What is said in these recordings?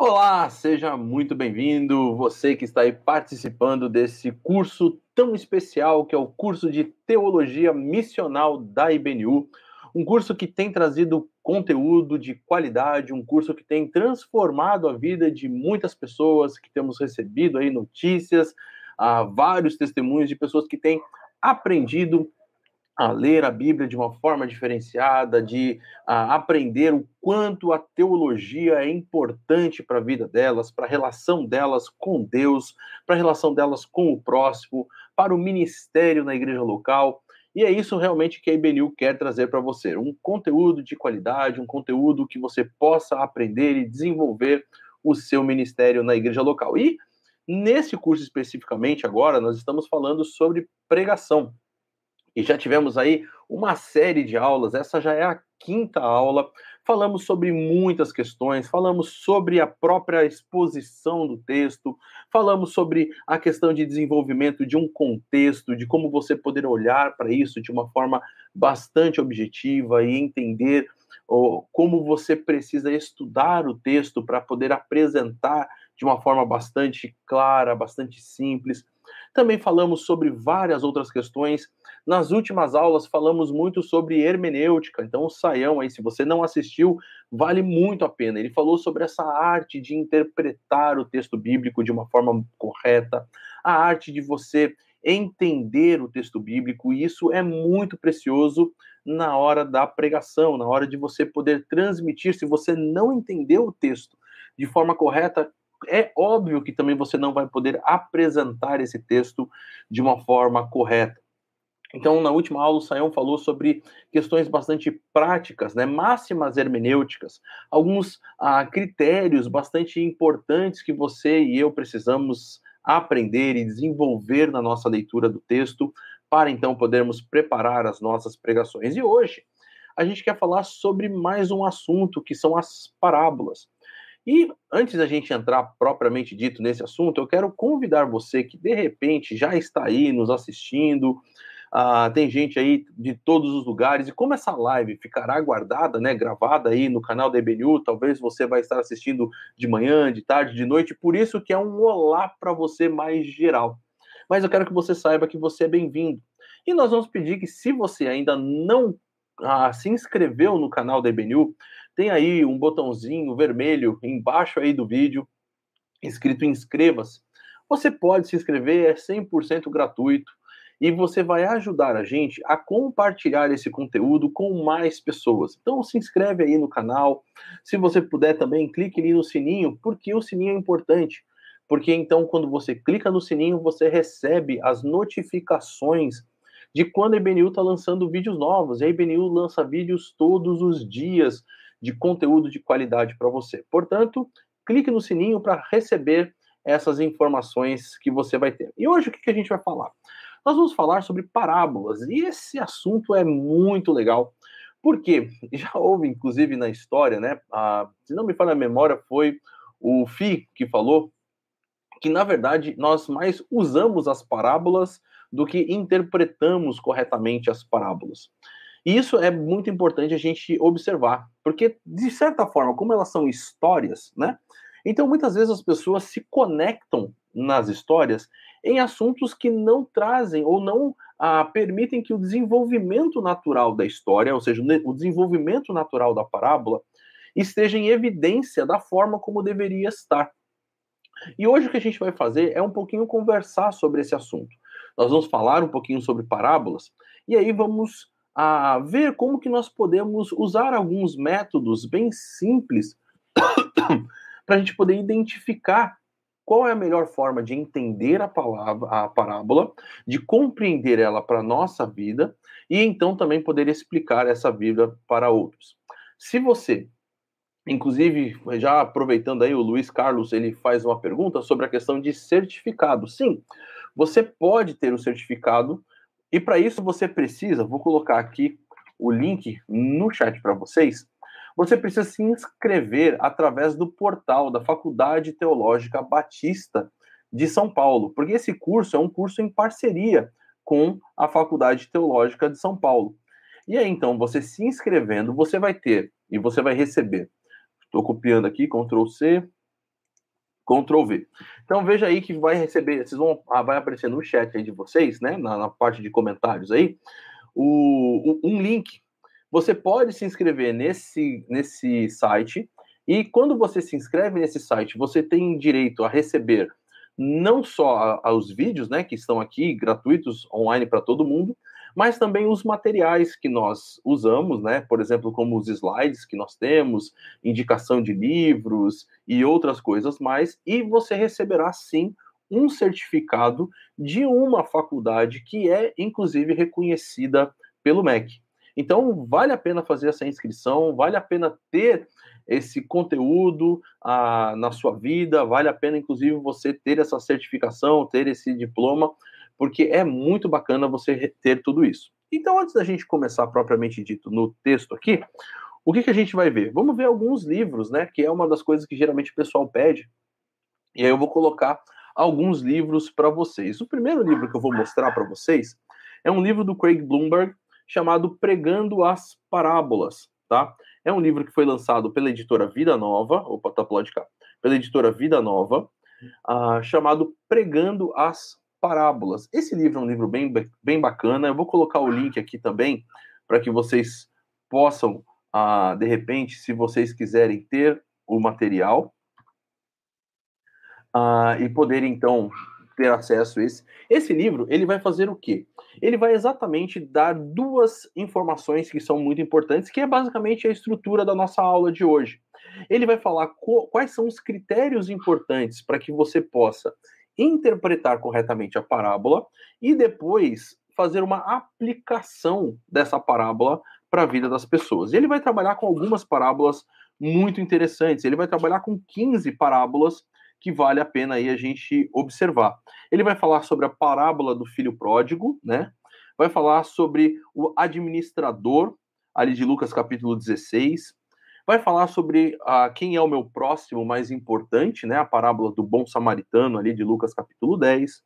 Olá, seja muito bem-vindo, você que está aí participando desse curso tão especial que é o curso de Teologia Missional da IBNU, um curso que tem trazido conteúdo de qualidade, um curso que tem transformado a vida de muitas pessoas, que temos recebido aí notícias, ah, vários testemunhos de pessoas que têm aprendido a ler a Bíblia de uma forma diferenciada, de a, aprender o quanto a teologia é importante para a vida delas, para a relação delas com Deus, para a relação delas com o próximo, para o ministério na igreja local. E é isso realmente que a IBNU quer trazer para você: um conteúdo de qualidade, um conteúdo que você possa aprender e desenvolver o seu ministério na igreja local. E nesse curso especificamente, agora, nós estamos falando sobre pregação. E já tivemos aí uma série de aulas, essa já é a quinta aula. Falamos sobre muitas questões, falamos sobre a própria exposição do texto, falamos sobre a questão de desenvolvimento de um contexto, de como você poder olhar para isso de uma forma bastante objetiva e entender oh, como você precisa estudar o texto para poder apresentar de uma forma bastante clara, bastante simples. Também falamos sobre várias outras questões. Nas últimas aulas falamos muito sobre hermenêutica. Então, o Saião aí, se você não assistiu, vale muito a pena. Ele falou sobre essa arte de interpretar o texto bíblico de uma forma correta, a arte de você entender o texto bíblico, e isso é muito precioso na hora da pregação, na hora de você poder transmitir. Se você não entendeu o texto de forma correta, é óbvio que também você não vai poder apresentar esse texto de uma forma correta. Então, na última aula, o Sayão falou sobre questões bastante práticas, né, máximas hermenêuticas, alguns ah, critérios bastante importantes que você e eu precisamos aprender e desenvolver na nossa leitura do texto, para então podermos preparar as nossas pregações. E hoje, a gente quer falar sobre mais um assunto, que são as parábolas. E antes da gente entrar propriamente dito nesse assunto, eu quero convidar você que de repente já está aí nos assistindo, uh, tem gente aí de todos os lugares, e como essa live ficará guardada, né, gravada aí no canal da EBNU, talvez você vai estar assistindo de manhã, de tarde, de noite, por isso que é um olá para você mais geral. Mas eu quero que você saiba que você é bem-vindo. E nós vamos pedir que se você ainda não ah, se inscreveu no canal da EBNU, tem aí um botãozinho vermelho embaixo aí do vídeo, escrito inscreva-se. Você pode se inscrever, é 100% gratuito e você vai ajudar a gente a compartilhar esse conteúdo com mais pessoas. Então se inscreve aí no canal. Se você puder também, clique ali no sininho, porque o sininho é importante. Porque então, quando você clica no sininho, você recebe as notificações de quando a IBNU está lançando vídeos novos. E a IBNU lança vídeos todos os dias de conteúdo de qualidade para você. Portanto, clique no sininho para receber essas informações que você vai ter. E hoje o que, que a gente vai falar? Nós vamos falar sobre parábolas, e esse assunto é muito legal, porque já houve, inclusive, na história, né? A, se não me falha a memória, foi o Fi que falou que, na verdade, nós mais usamos as parábolas do que interpretamos corretamente as parábolas. E isso é muito importante a gente observar, porque, de certa forma, como elas são histórias, né? Então, muitas vezes as pessoas se conectam nas histórias em assuntos que não trazem ou não ah, permitem que o desenvolvimento natural da história, ou seja, o desenvolvimento natural da parábola, esteja em evidência da forma como deveria estar. E hoje o que a gente vai fazer é um pouquinho conversar sobre esse assunto. Nós vamos falar um pouquinho sobre parábolas e aí vamos a ver como que nós podemos usar alguns métodos bem simples para a gente poder identificar qual é a melhor forma de entender a palavra, a parábola, de compreender ela para a nossa vida e então também poder explicar essa vida para outros. Se você, inclusive, já aproveitando aí o Luiz Carlos, ele faz uma pergunta sobre a questão de certificado. Sim, você pode ter o certificado e para isso você precisa, vou colocar aqui o link no chat para vocês. Você precisa se inscrever através do portal da Faculdade Teológica Batista de São Paulo, porque esse curso é um curso em parceria com a Faculdade Teológica de São Paulo. E aí, então, você se inscrevendo, você vai ter e você vai receber. Estou copiando aqui, Ctrl C, Ctrl V. Então veja aí que vai receber, vocês vão, ah, vai aparecer no chat aí de vocês, né, na, na parte de comentários aí, o, um link. Você pode se inscrever nesse, nesse site e quando você se inscreve nesse site, você tem direito a receber não só os vídeos, né, que estão aqui gratuitos online para todo mundo, mas também os materiais que nós usamos, né? Por exemplo, como os slides que nós temos, indicação de livros e outras coisas mais, e você receberá sim um certificado de uma faculdade que é inclusive reconhecida pelo MEC. Então, vale a pena fazer essa inscrição, vale a pena ter esse conteúdo ah, na sua vida, vale a pena, inclusive, você ter essa certificação, ter esse diploma, porque é muito bacana você ter tudo isso. Então, antes da gente começar propriamente dito no texto aqui, o que, que a gente vai ver? Vamos ver alguns livros, né? Que é uma das coisas que geralmente o pessoal pede. E aí eu vou colocar alguns livros para vocês. O primeiro livro que eu vou mostrar para vocês é um livro do Craig Bloomberg chamado Pregando as Parábolas, tá? É um livro que foi lançado pela editora Vida Nova, opa, tá de cá, pela editora Vida Nova, uh, chamado Pregando as Parábolas. Esse livro é um livro bem, bem bacana. Eu vou colocar o link aqui também para que vocês possam, ah, de repente, se vocês quiserem ter o material ah, e poder então ter acesso a esse. Esse livro ele vai fazer o quê? Ele vai exatamente dar duas informações que são muito importantes, que é basicamente a estrutura da nossa aula de hoje. Ele vai falar quais são os critérios importantes para que você possa interpretar corretamente a parábola e depois fazer uma aplicação dessa parábola para a vida das pessoas. Ele vai trabalhar com algumas parábolas muito interessantes. Ele vai trabalhar com 15 parábolas que vale a pena aí a gente observar. Ele vai falar sobre a parábola do filho pródigo, né? Vai falar sobre o administrador, ali de Lucas capítulo 16, vai falar sobre ah, quem é o meu próximo mais importante, né? A parábola do bom samaritano ali de Lucas capítulo 10.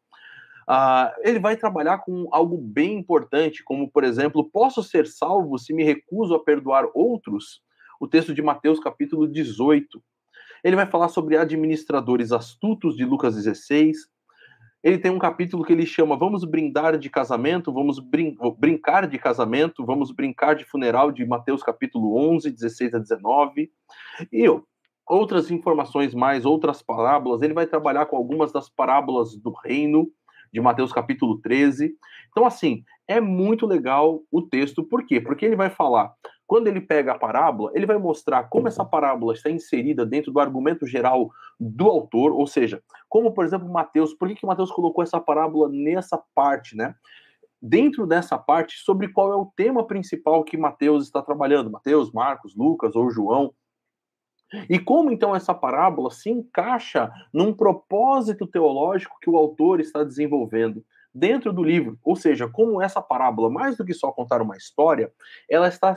Ah, ele vai trabalhar com algo bem importante, como por exemplo, posso ser salvo se me recuso a perdoar outros? O texto de Mateus capítulo 18. Ele vai falar sobre administradores astutos de Lucas 16, ele tem um capítulo que ele chama Vamos brindar de casamento, vamos brin brincar de casamento, vamos brincar de funeral, de Mateus capítulo 11, 16 a 19. E outras informações mais, outras parábolas. Ele vai trabalhar com algumas das parábolas do reino, de Mateus capítulo 13. Então, assim, é muito legal o texto, por quê? Porque ele vai falar quando ele pega a parábola, ele vai mostrar como essa parábola está inserida dentro do argumento geral do autor, ou seja, como, por exemplo, Mateus, por que, que Mateus colocou essa parábola nessa parte, né? Dentro dessa parte, sobre qual é o tema principal que Mateus está trabalhando, Mateus, Marcos, Lucas ou João. E como então essa parábola se encaixa num propósito teológico que o autor está desenvolvendo dentro do livro. Ou seja, como essa parábola, mais do que só contar uma história, ela está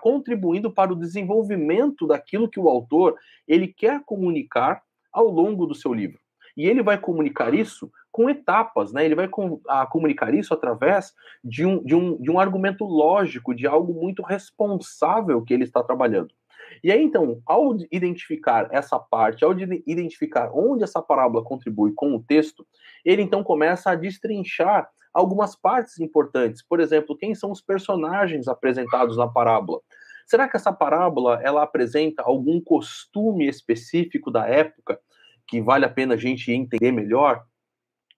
contribuindo para o desenvolvimento daquilo que o autor ele quer comunicar ao longo do seu livro. E ele vai comunicar isso com etapas, né? Ele vai com, a, comunicar isso através de um, de, um, de um argumento lógico, de algo muito responsável que ele está trabalhando. E aí, então, ao identificar essa parte, ao identificar onde essa parábola contribui com o texto, ele então começa a destrinchar algumas partes importantes. Por exemplo, quem são os personagens apresentados na parábola? Será que essa parábola ela apresenta algum costume específico da época que vale a pena a gente entender melhor?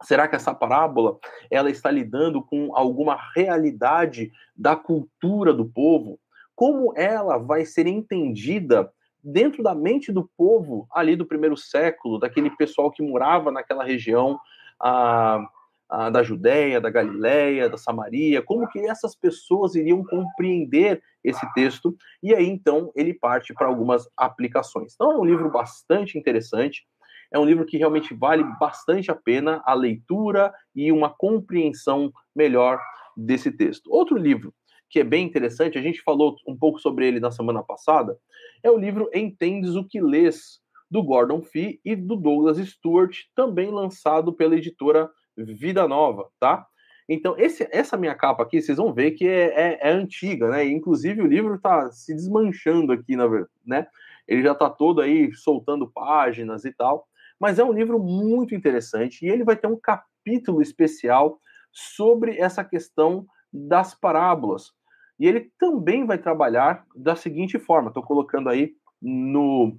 Será que essa parábola ela está lidando com alguma realidade da cultura do povo? como ela vai ser entendida dentro da mente do povo ali do primeiro século, daquele pessoal que morava naquela região a, a, da Judéia, da Galiléia, da Samaria, como que essas pessoas iriam compreender esse texto, e aí então ele parte para algumas aplicações. Então é um livro bastante interessante, é um livro que realmente vale bastante a pena a leitura e uma compreensão melhor desse texto. Outro livro que é bem interessante, a gente falou um pouco sobre ele na semana passada, é o livro Entendes o que Lês, do Gordon Fee e do Douglas Stewart, também lançado pela editora Vida Nova, tá? Então, esse, essa minha capa aqui, vocês vão ver que é, é, é antiga, né? Inclusive, o livro está se desmanchando aqui, na verdade, né? Ele já está todo aí soltando páginas e tal. mas é um livro muito interessante e ele vai ter um capítulo especial sobre essa questão das parábolas. E ele também vai trabalhar da seguinte forma: estou colocando aí no,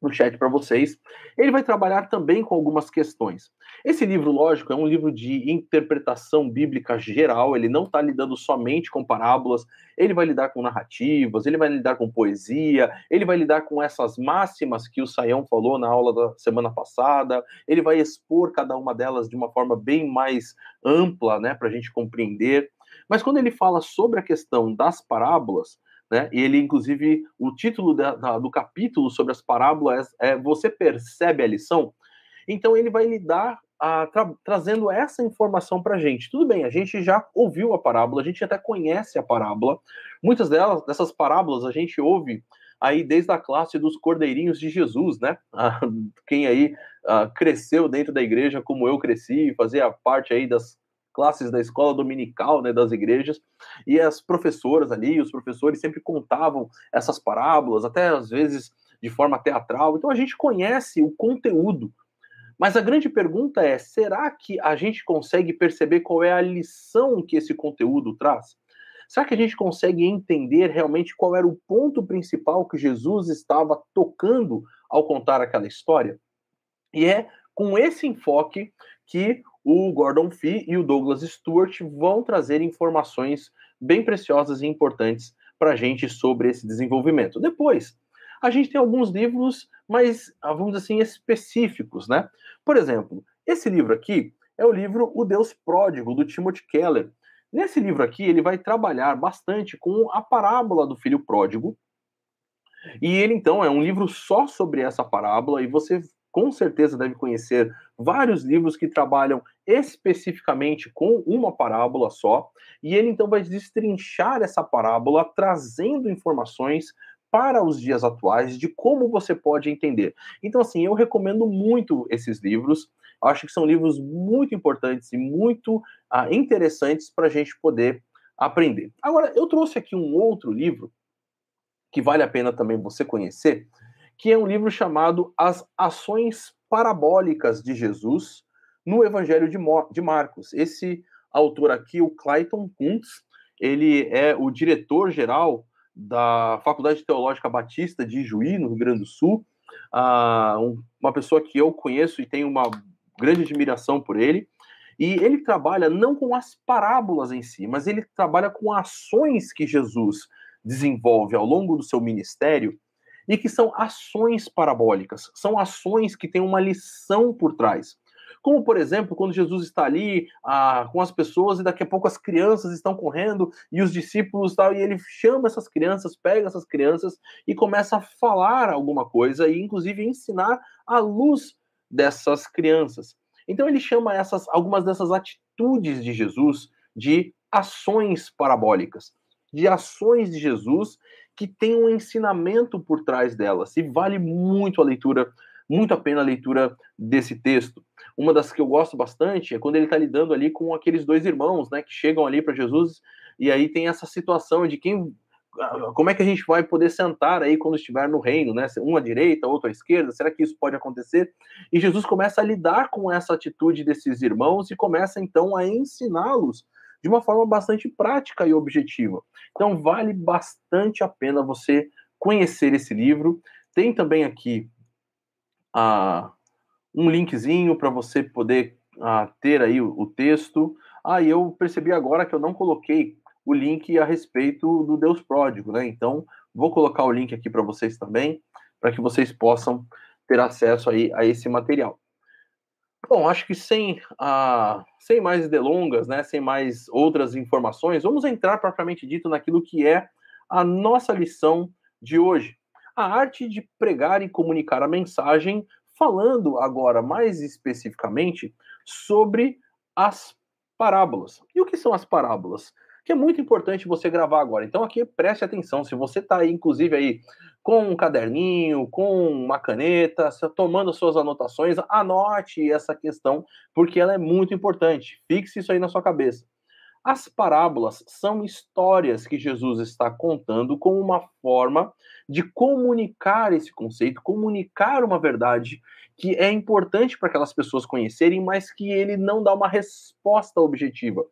no chat para vocês. Ele vai trabalhar também com algumas questões. Esse livro, lógico, é um livro de interpretação bíblica geral, ele não está lidando somente com parábolas, ele vai lidar com narrativas, ele vai lidar com poesia, ele vai lidar com essas máximas que o Saião falou na aula da semana passada, ele vai expor cada uma delas de uma forma bem mais ampla, né, para a gente compreender. Mas quando ele fala sobre a questão das parábolas, né? E ele, inclusive, o título da, da, do capítulo sobre as parábolas é Você percebe a lição? Então ele vai lidar a, tra, trazendo essa informação para a gente. Tudo bem, a gente já ouviu a parábola, a gente até conhece a parábola. Muitas delas, dessas parábolas, a gente ouve aí desde a classe dos cordeirinhos de Jesus, né? Quem aí uh, cresceu dentro da igreja como eu cresci, fazia parte aí das classes da escola dominical, né, das igrejas, e as professoras ali, os professores sempre contavam essas parábolas, até às vezes de forma teatral. Então a gente conhece o conteúdo. Mas a grande pergunta é: será que a gente consegue perceber qual é a lição que esse conteúdo traz? Será que a gente consegue entender realmente qual era o ponto principal que Jesus estava tocando ao contar aquela história? E é com esse enfoque que o Gordon Fee e o Douglas Stewart vão trazer informações bem preciosas e importantes para a gente sobre esse desenvolvimento. Depois, a gente tem alguns livros mais, ah, vamos dizer assim, específicos, né? Por exemplo, esse livro aqui é o livro O Deus Pródigo, do Timothy Keller. Nesse livro aqui, ele vai trabalhar bastante com a parábola do filho pródigo. E ele, então, é um livro só sobre essa parábola, e você com certeza deve conhecer vários livros que trabalham especificamente com uma parábola só, e ele então vai destrinchar essa parábola, trazendo informações para os dias atuais de como você pode entender. Então, assim, eu recomendo muito esses livros. Acho que são livros muito importantes e muito ah, interessantes para a gente poder aprender. Agora, eu trouxe aqui um outro livro que vale a pena também você conhecer, que é um livro chamado As Ações Parabólicas de Jesus no Evangelho de, de Marcos. Esse autor aqui, o Clayton Kuntz, ele é o diretor-geral da Faculdade Teológica Batista de Juí, no Rio Grande do Sul, uh, um, uma pessoa que eu conheço e tenho uma grande admiração por ele. E ele trabalha não com as parábolas em si, mas ele trabalha com ações que Jesus desenvolve ao longo do seu ministério e que são ações parabólicas, são ações que têm uma lição por trás. Como, por exemplo, quando Jesus está ali ah, com as pessoas e daqui a pouco as crianças estão correndo e os discípulos tal, e ele chama essas crianças, pega essas crianças e começa a falar alguma coisa e, inclusive, ensinar a luz dessas crianças. Então ele chama essas algumas dessas atitudes de Jesus de ações parabólicas, de ações de Jesus que tem um ensinamento por trás delas. E vale muito a leitura, muito a pena a leitura desse texto. Uma das que eu gosto bastante é quando ele está lidando ali com aqueles dois irmãos, né, que chegam ali para Jesus e aí tem essa situação de quem como é que a gente vai poder sentar aí quando estiver no reino, né? Um à direita, outro à esquerda, será que isso pode acontecer? E Jesus começa a lidar com essa atitude desses irmãos e começa então a ensiná-los de uma forma bastante prática e objetiva. Então, vale bastante a pena você conhecer esse livro. Tem também aqui ah, um linkzinho para você poder ah, ter aí o, o texto. Ah, e eu percebi agora que eu não coloquei o link a respeito do Deus Pródigo, né? Então, vou colocar o link aqui para vocês também, para que vocês possam ter acesso aí a esse material. Bom, acho que sem, uh, sem mais delongas, né, sem mais outras informações, vamos entrar propriamente dito naquilo que é a nossa lição de hoje. A arte de pregar e comunicar a mensagem, falando agora mais especificamente sobre as parábolas. E o que são as parábolas? Que é muito importante você gravar agora. Então aqui preste atenção, se você está aí, inclusive aí com um caderninho, com uma caneta, tomando suas anotações, anote essa questão, porque ela é muito importante. Fixe isso aí na sua cabeça. As parábolas são histórias que Jesus está contando como uma forma de comunicar esse conceito, comunicar uma verdade que é importante para aquelas pessoas conhecerem, mas que ele não dá uma resposta objetiva.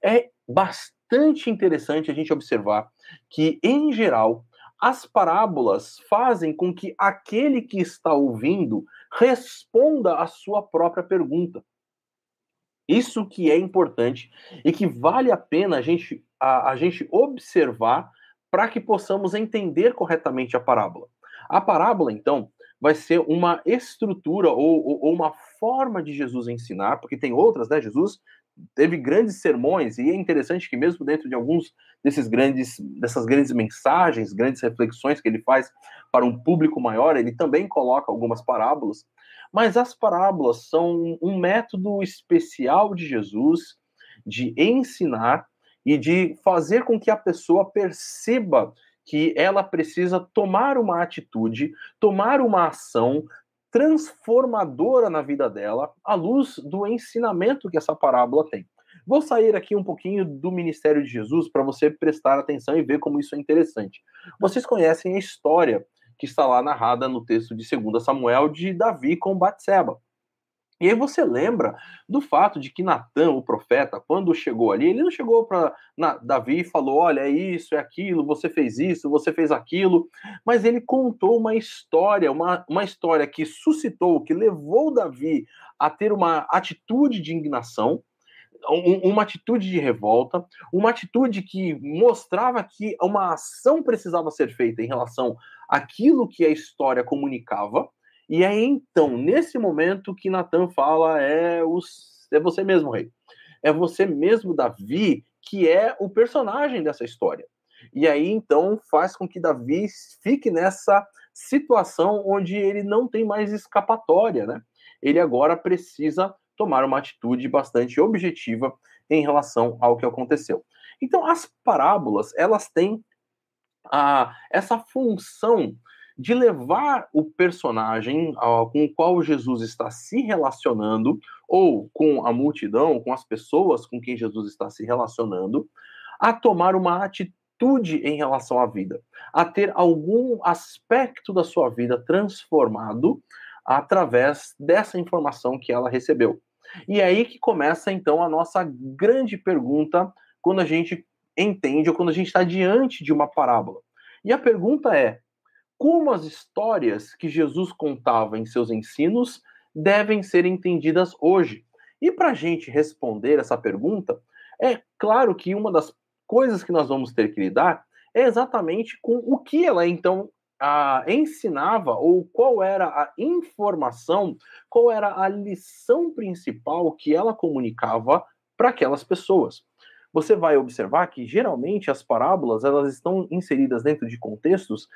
É bastante interessante a gente observar que, em geral, as parábolas fazem com que aquele que está ouvindo responda a sua própria pergunta. Isso que é importante e que vale a pena a gente, a, a gente observar para que possamos entender corretamente a parábola. A parábola, então, vai ser uma estrutura ou, ou, ou, uma forma de Jesus ensinar, porque tem outras, né? Jesus teve grandes sermões e é interessante que mesmo dentro de alguns desses grandes dessas grandes mensagens, grandes reflexões que ele faz para um público maior, ele também coloca algumas parábolas, mas as parábolas são um método especial de Jesus de ensinar e de fazer com que a pessoa perceba que ela precisa tomar uma atitude, tomar uma ação transformadora na vida dela, à luz do ensinamento que essa parábola tem. Vou sair aqui um pouquinho do ministério de Jesus para você prestar atenção e ver como isso é interessante. Vocês conhecem a história que está lá narrada no texto de 2 Samuel de Davi com Batseba. E aí você lembra do fato de que Natan, o profeta, quando chegou ali, ele não chegou para Davi e falou: olha, é isso, é aquilo, você fez isso, você fez aquilo, mas ele contou uma história, uma, uma história que suscitou, que levou Davi a ter uma atitude de indignação, uma atitude de revolta, uma atitude que mostrava que uma ação precisava ser feita em relação àquilo que a história comunicava e é então, nesse momento, que Natan fala: é, os, é você mesmo, rei. É você mesmo, Davi, que é o personagem dessa história. E aí, então, faz com que Davi fique nessa situação onde ele não tem mais escapatória, né? Ele agora precisa tomar uma atitude bastante objetiva em relação ao que aconteceu. Então, as parábolas, elas têm a, essa função de levar o personagem uh, com o qual Jesus está se relacionando, ou com a multidão, com as pessoas com quem Jesus está se relacionando, a tomar uma atitude em relação à vida, a ter algum aspecto da sua vida transformado através dessa informação que ela recebeu. E é aí que começa então a nossa grande pergunta quando a gente entende ou quando a gente está diante de uma parábola. E a pergunta é: como as histórias que Jesus contava em seus ensinos devem ser entendidas hoje. E para a gente responder essa pergunta, é claro que uma das coisas que nós vamos ter que lidar é exatamente com o que ela então a, ensinava ou qual era a informação, qual era a lição principal que ela comunicava para aquelas pessoas. Você vai observar que geralmente as parábolas elas estão inseridas dentro de contextos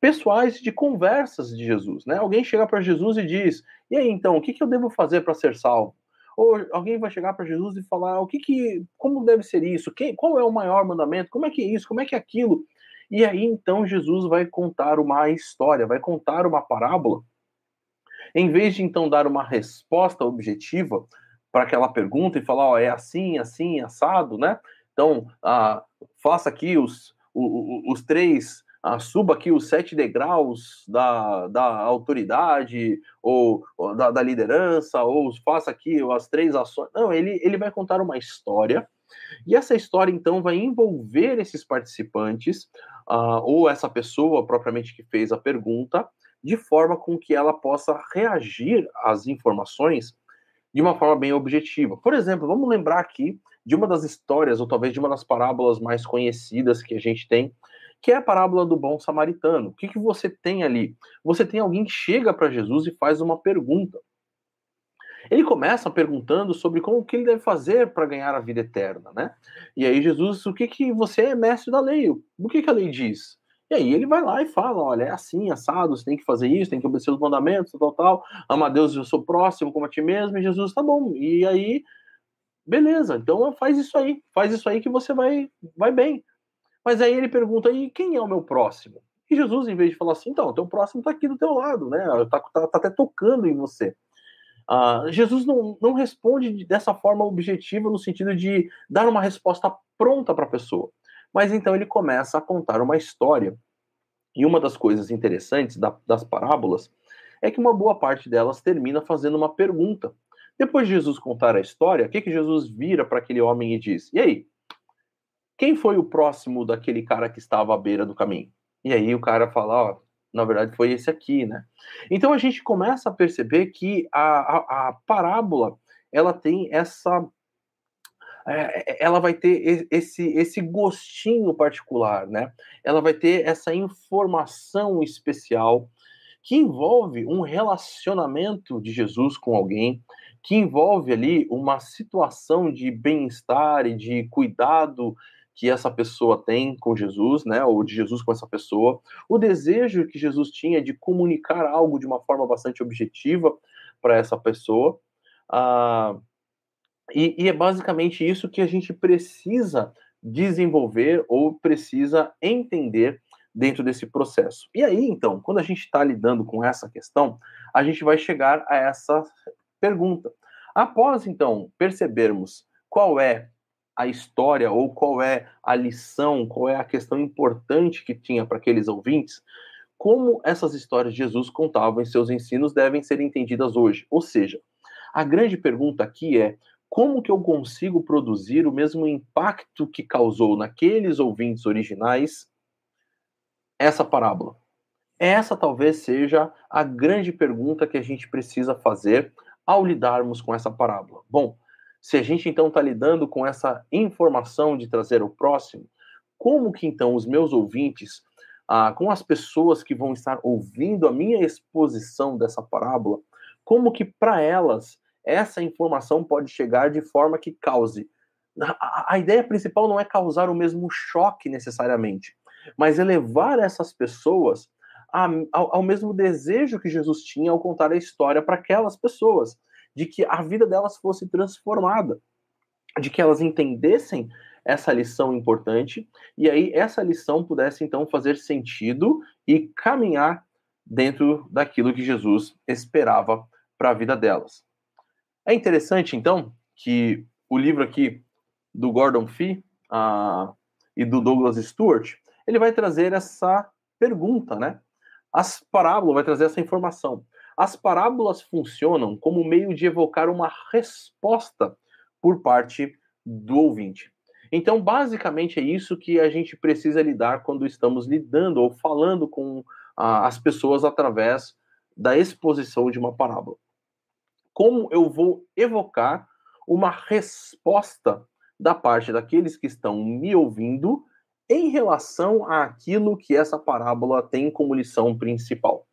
pessoais de conversas de Jesus, né? Alguém chega para Jesus e diz: "E aí, então, o que, que eu devo fazer para ser salvo?" Ou alguém vai chegar para Jesus e falar: "O que que como deve ser isso? Quem, qual é o maior mandamento? Como é que é isso? Como é que é aquilo?" E aí então Jesus vai contar uma história, vai contar uma parábola. Em vez de então dar uma resposta objetiva para aquela pergunta e falar, ó, é assim, assim, assado, né? Então, ah, faça aqui os, os, os três ah, suba aqui os sete degraus da, da autoridade ou, ou da, da, liderança, ou faça aqui as três ações. Não, ele, ele vai contar uma história, e essa história então vai envolver esses participantes, ah, ou essa pessoa propriamente que fez a pergunta, de forma com que ela possa reagir às informações de uma forma bem objetiva. Por exemplo, vamos lembrar aqui de uma das histórias, ou talvez de uma das parábolas mais conhecidas que a gente tem, que é a parábola do bom samaritano. O que, que você tem ali? Você tem alguém que chega para Jesus e faz uma pergunta. Ele começa perguntando sobre como que ele deve fazer para ganhar a vida eterna, né? E aí Jesus, o que que você é mestre da lei? O que que a lei diz? E aí ele vai lá e fala, olha, é assim, assado, você tem que fazer isso, tem que obedecer os mandamentos, tal, tal, ama a Deus e eu sou próximo como a ti mesmo, e Jesus, tá bom. E aí, beleza, então faz isso aí, faz isso aí que você vai, vai bem. Mas aí ele pergunta, e quem é o meu próximo? E Jesus, em vez de falar assim, então, teu próximo está aqui do teu lado, né? Está tá, tá até tocando em você. Uh, Jesus não, não responde dessa forma objetiva, no sentido de dar uma resposta pronta para a pessoa. Mas então ele começa a contar uma história. E uma das coisas interessantes da, das parábolas é que uma boa parte delas termina fazendo uma pergunta. Depois de Jesus contar a história, o que, que Jesus vira para aquele homem e diz? E aí? Quem foi o próximo daquele cara que estava à beira do caminho? E aí o cara fala, ó, na verdade foi esse aqui, né? Então a gente começa a perceber que a, a, a parábola ela tem essa é, ela vai ter esse, esse gostinho particular, né? Ela vai ter essa informação especial que envolve um relacionamento de Jesus com alguém, que envolve ali uma situação de bem-estar e de cuidado que essa pessoa tem com Jesus, né, ou de Jesus com essa pessoa, o desejo que Jesus tinha de comunicar algo de uma forma bastante objetiva para essa pessoa, ah, e, e é basicamente isso que a gente precisa desenvolver ou precisa entender dentro desse processo. E aí, então, quando a gente está lidando com essa questão, a gente vai chegar a essa pergunta. Após, então, percebermos qual é a história ou qual é a lição, qual é a questão importante que tinha para aqueles ouvintes, como essas histórias de Jesus contavam em seus ensinos devem ser entendidas hoje. Ou seja, a grande pergunta aqui é como que eu consigo produzir o mesmo impacto que causou naqueles ouvintes originais essa parábola? Essa talvez seja a grande pergunta que a gente precisa fazer ao lidarmos com essa parábola. Bom, se a gente então está lidando com essa informação de trazer o próximo, como que então os meus ouvintes, ah, com as pessoas que vão estar ouvindo a minha exposição dessa parábola, como que para elas essa informação pode chegar de forma que cause. A, a ideia principal não é causar o mesmo choque necessariamente, mas elevar essas pessoas ao, ao mesmo desejo que Jesus tinha ao contar a história para aquelas pessoas de que a vida delas fosse transformada, de que elas entendessem essa lição importante e aí essa lição pudesse então fazer sentido e caminhar dentro daquilo que Jesus esperava para a vida delas. É interessante então que o livro aqui do Gordon Fee uh, e do Douglas Stewart ele vai trazer essa pergunta, né? As parábolas vai trazer essa informação. As parábolas funcionam como meio de evocar uma resposta por parte do ouvinte. Então, basicamente, é isso que a gente precisa lidar quando estamos lidando ou falando com ah, as pessoas através da exposição de uma parábola. Como eu vou evocar uma resposta da parte daqueles que estão me ouvindo em relação àquilo que essa parábola tem como lição principal?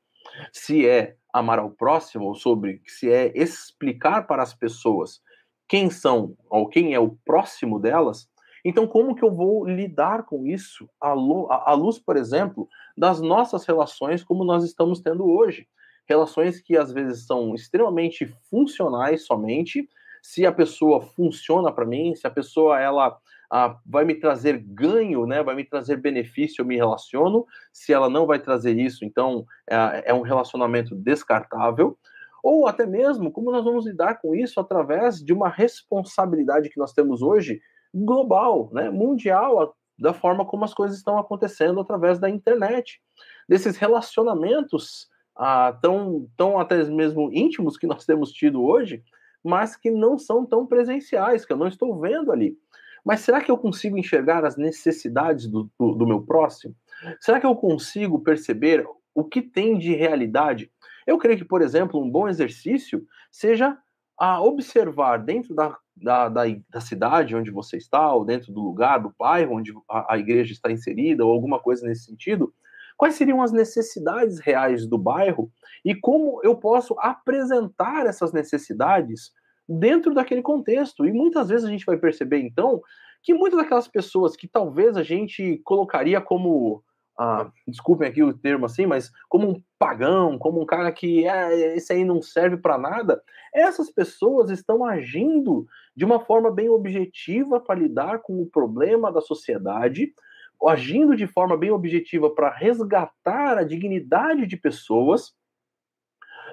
Se é amar ao próximo, sobre se é explicar para as pessoas quem são ou quem é o próximo delas, então como que eu vou lidar com isso à luz, por exemplo, das nossas relações como nós estamos tendo hoje? Relações que às vezes são extremamente funcionais somente, se a pessoa funciona para mim, se a pessoa ela ah, vai me trazer ganho, né? Vai me trazer benefício, eu me relaciono. Se ela não vai trazer isso, então é, é um relacionamento descartável. Ou até mesmo como nós vamos lidar com isso através de uma responsabilidade que nós temos hoje global, né? Mundial, da forma como as coisas estão acontecendo através da internet, desses relacionamentos ah, tão, tão até mesmo íntimos que nós temos tido hoje, mas que não são tão presenciais, que eu não estou vendo ali. Mas será que eu consigo enxergar as necessidades do, do, do meu próximo? Será que eu consigo perceber o que tem de realidade? Eu creio que, por exemplo, um bom exercício seja a observar dentro da, da, da, da, cidade onde você está, ou dentro do lugar, do bairro onde a, a, igreja está inserida, ou alguma coisa nesse sentido, quais seriam as necessidades reais do bairro e como eu posso apresentar essas necessidades dentro daquele contexto. E muitas vezes a gente vai perceber, então, que muitas daquelas pessoas que talvez a gente colocaria como. Ah, desculpem aqui o termo assim, mas como um pagão, como um cara que é, esse aí não serve para nada, essas pessoas estão agindo de uma forma bem objetiva para lidar com o problema da sociedade, agindo de forma bem objetiva para resgatar a dignidade de pessoas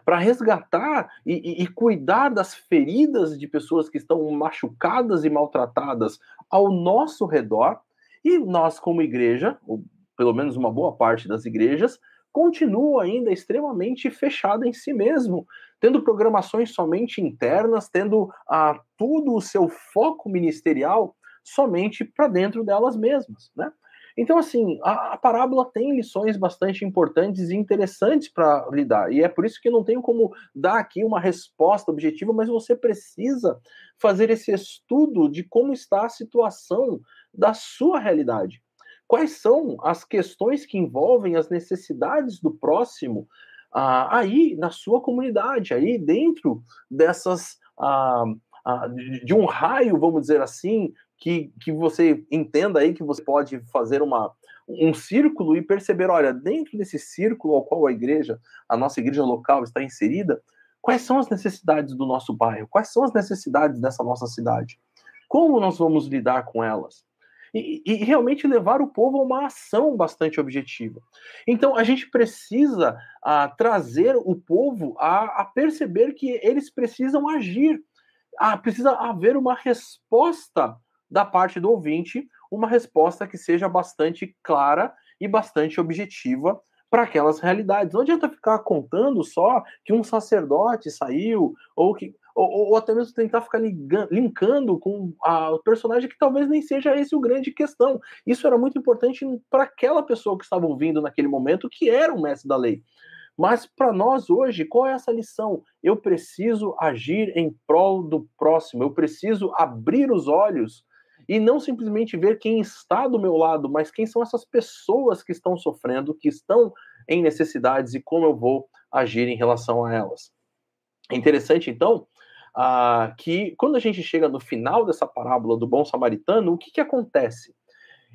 para resgatar e, e, cuidar das feridas de pessoas que estão machucadas e maltratadas ao nosso redor. E nós, como igreja, ou pelo menos uma boa parte das igrejas, continua ainda extremamente fechada em si mesmo, tendo programações somente internas, tendo ah, todo o seu foco ministerial somente para dentro delas mesmas, né? Então, assim, a, a, parábola tem lições bastante importantes e interessantes para lidar. E é por isso que não tenho como dar aqui uma resposta objetiva, mas você precisa fazer esse estudo de como está a situação da sua realidade. Quais são as questões que envolvem as necessidades do próximo ah, aí na sua comunidade, aí dentro dessas. Ah, ah, de um raio, vamos dizer assim, que, que você entenda aí que você pode fazer uma, um círculo e perceber, olha, dentro desse círculo ao qual a igreja, a nossa igreja local está inserida, quais são as necessidades do nosso bairro? Quais são as necessidades dessa nossa cidade? Como nós vamos lidar com elas? E, e, realmente levar o povo a uma ação bastante objetiva. Então, a gente precisa a, trazer o povo a, a, perceber que eles precisam agir, a, precisa haver uma resposta da parte do ouvinte uma resposta que seja bastante clara e bastante objetiva para aquelas realidades. Não adianta ficar contando só que um sacerdote saiu, ou que. Ou, ou até mesmo tentar ficar ligando, linkando com o personagem que talvez nem seja esse o grande questão. Isso era muito importante para aquela pessoa que estava ouvindo naquele momento, que era o mestre da lei. Mas para nós hoje, qual é essa lição? Eu preciso agir em prol do próximo, eu preciso abrir os olhos e não simplesmente ver quem está do meu lado, mas quem são essas pessoas que estão sofrendo, que estão em necessidades e como eu vou agir em relação a elas. É interessante, então, uh, que quando a gente chega no final dessa parábola do bom samaritano, o que, que acontece?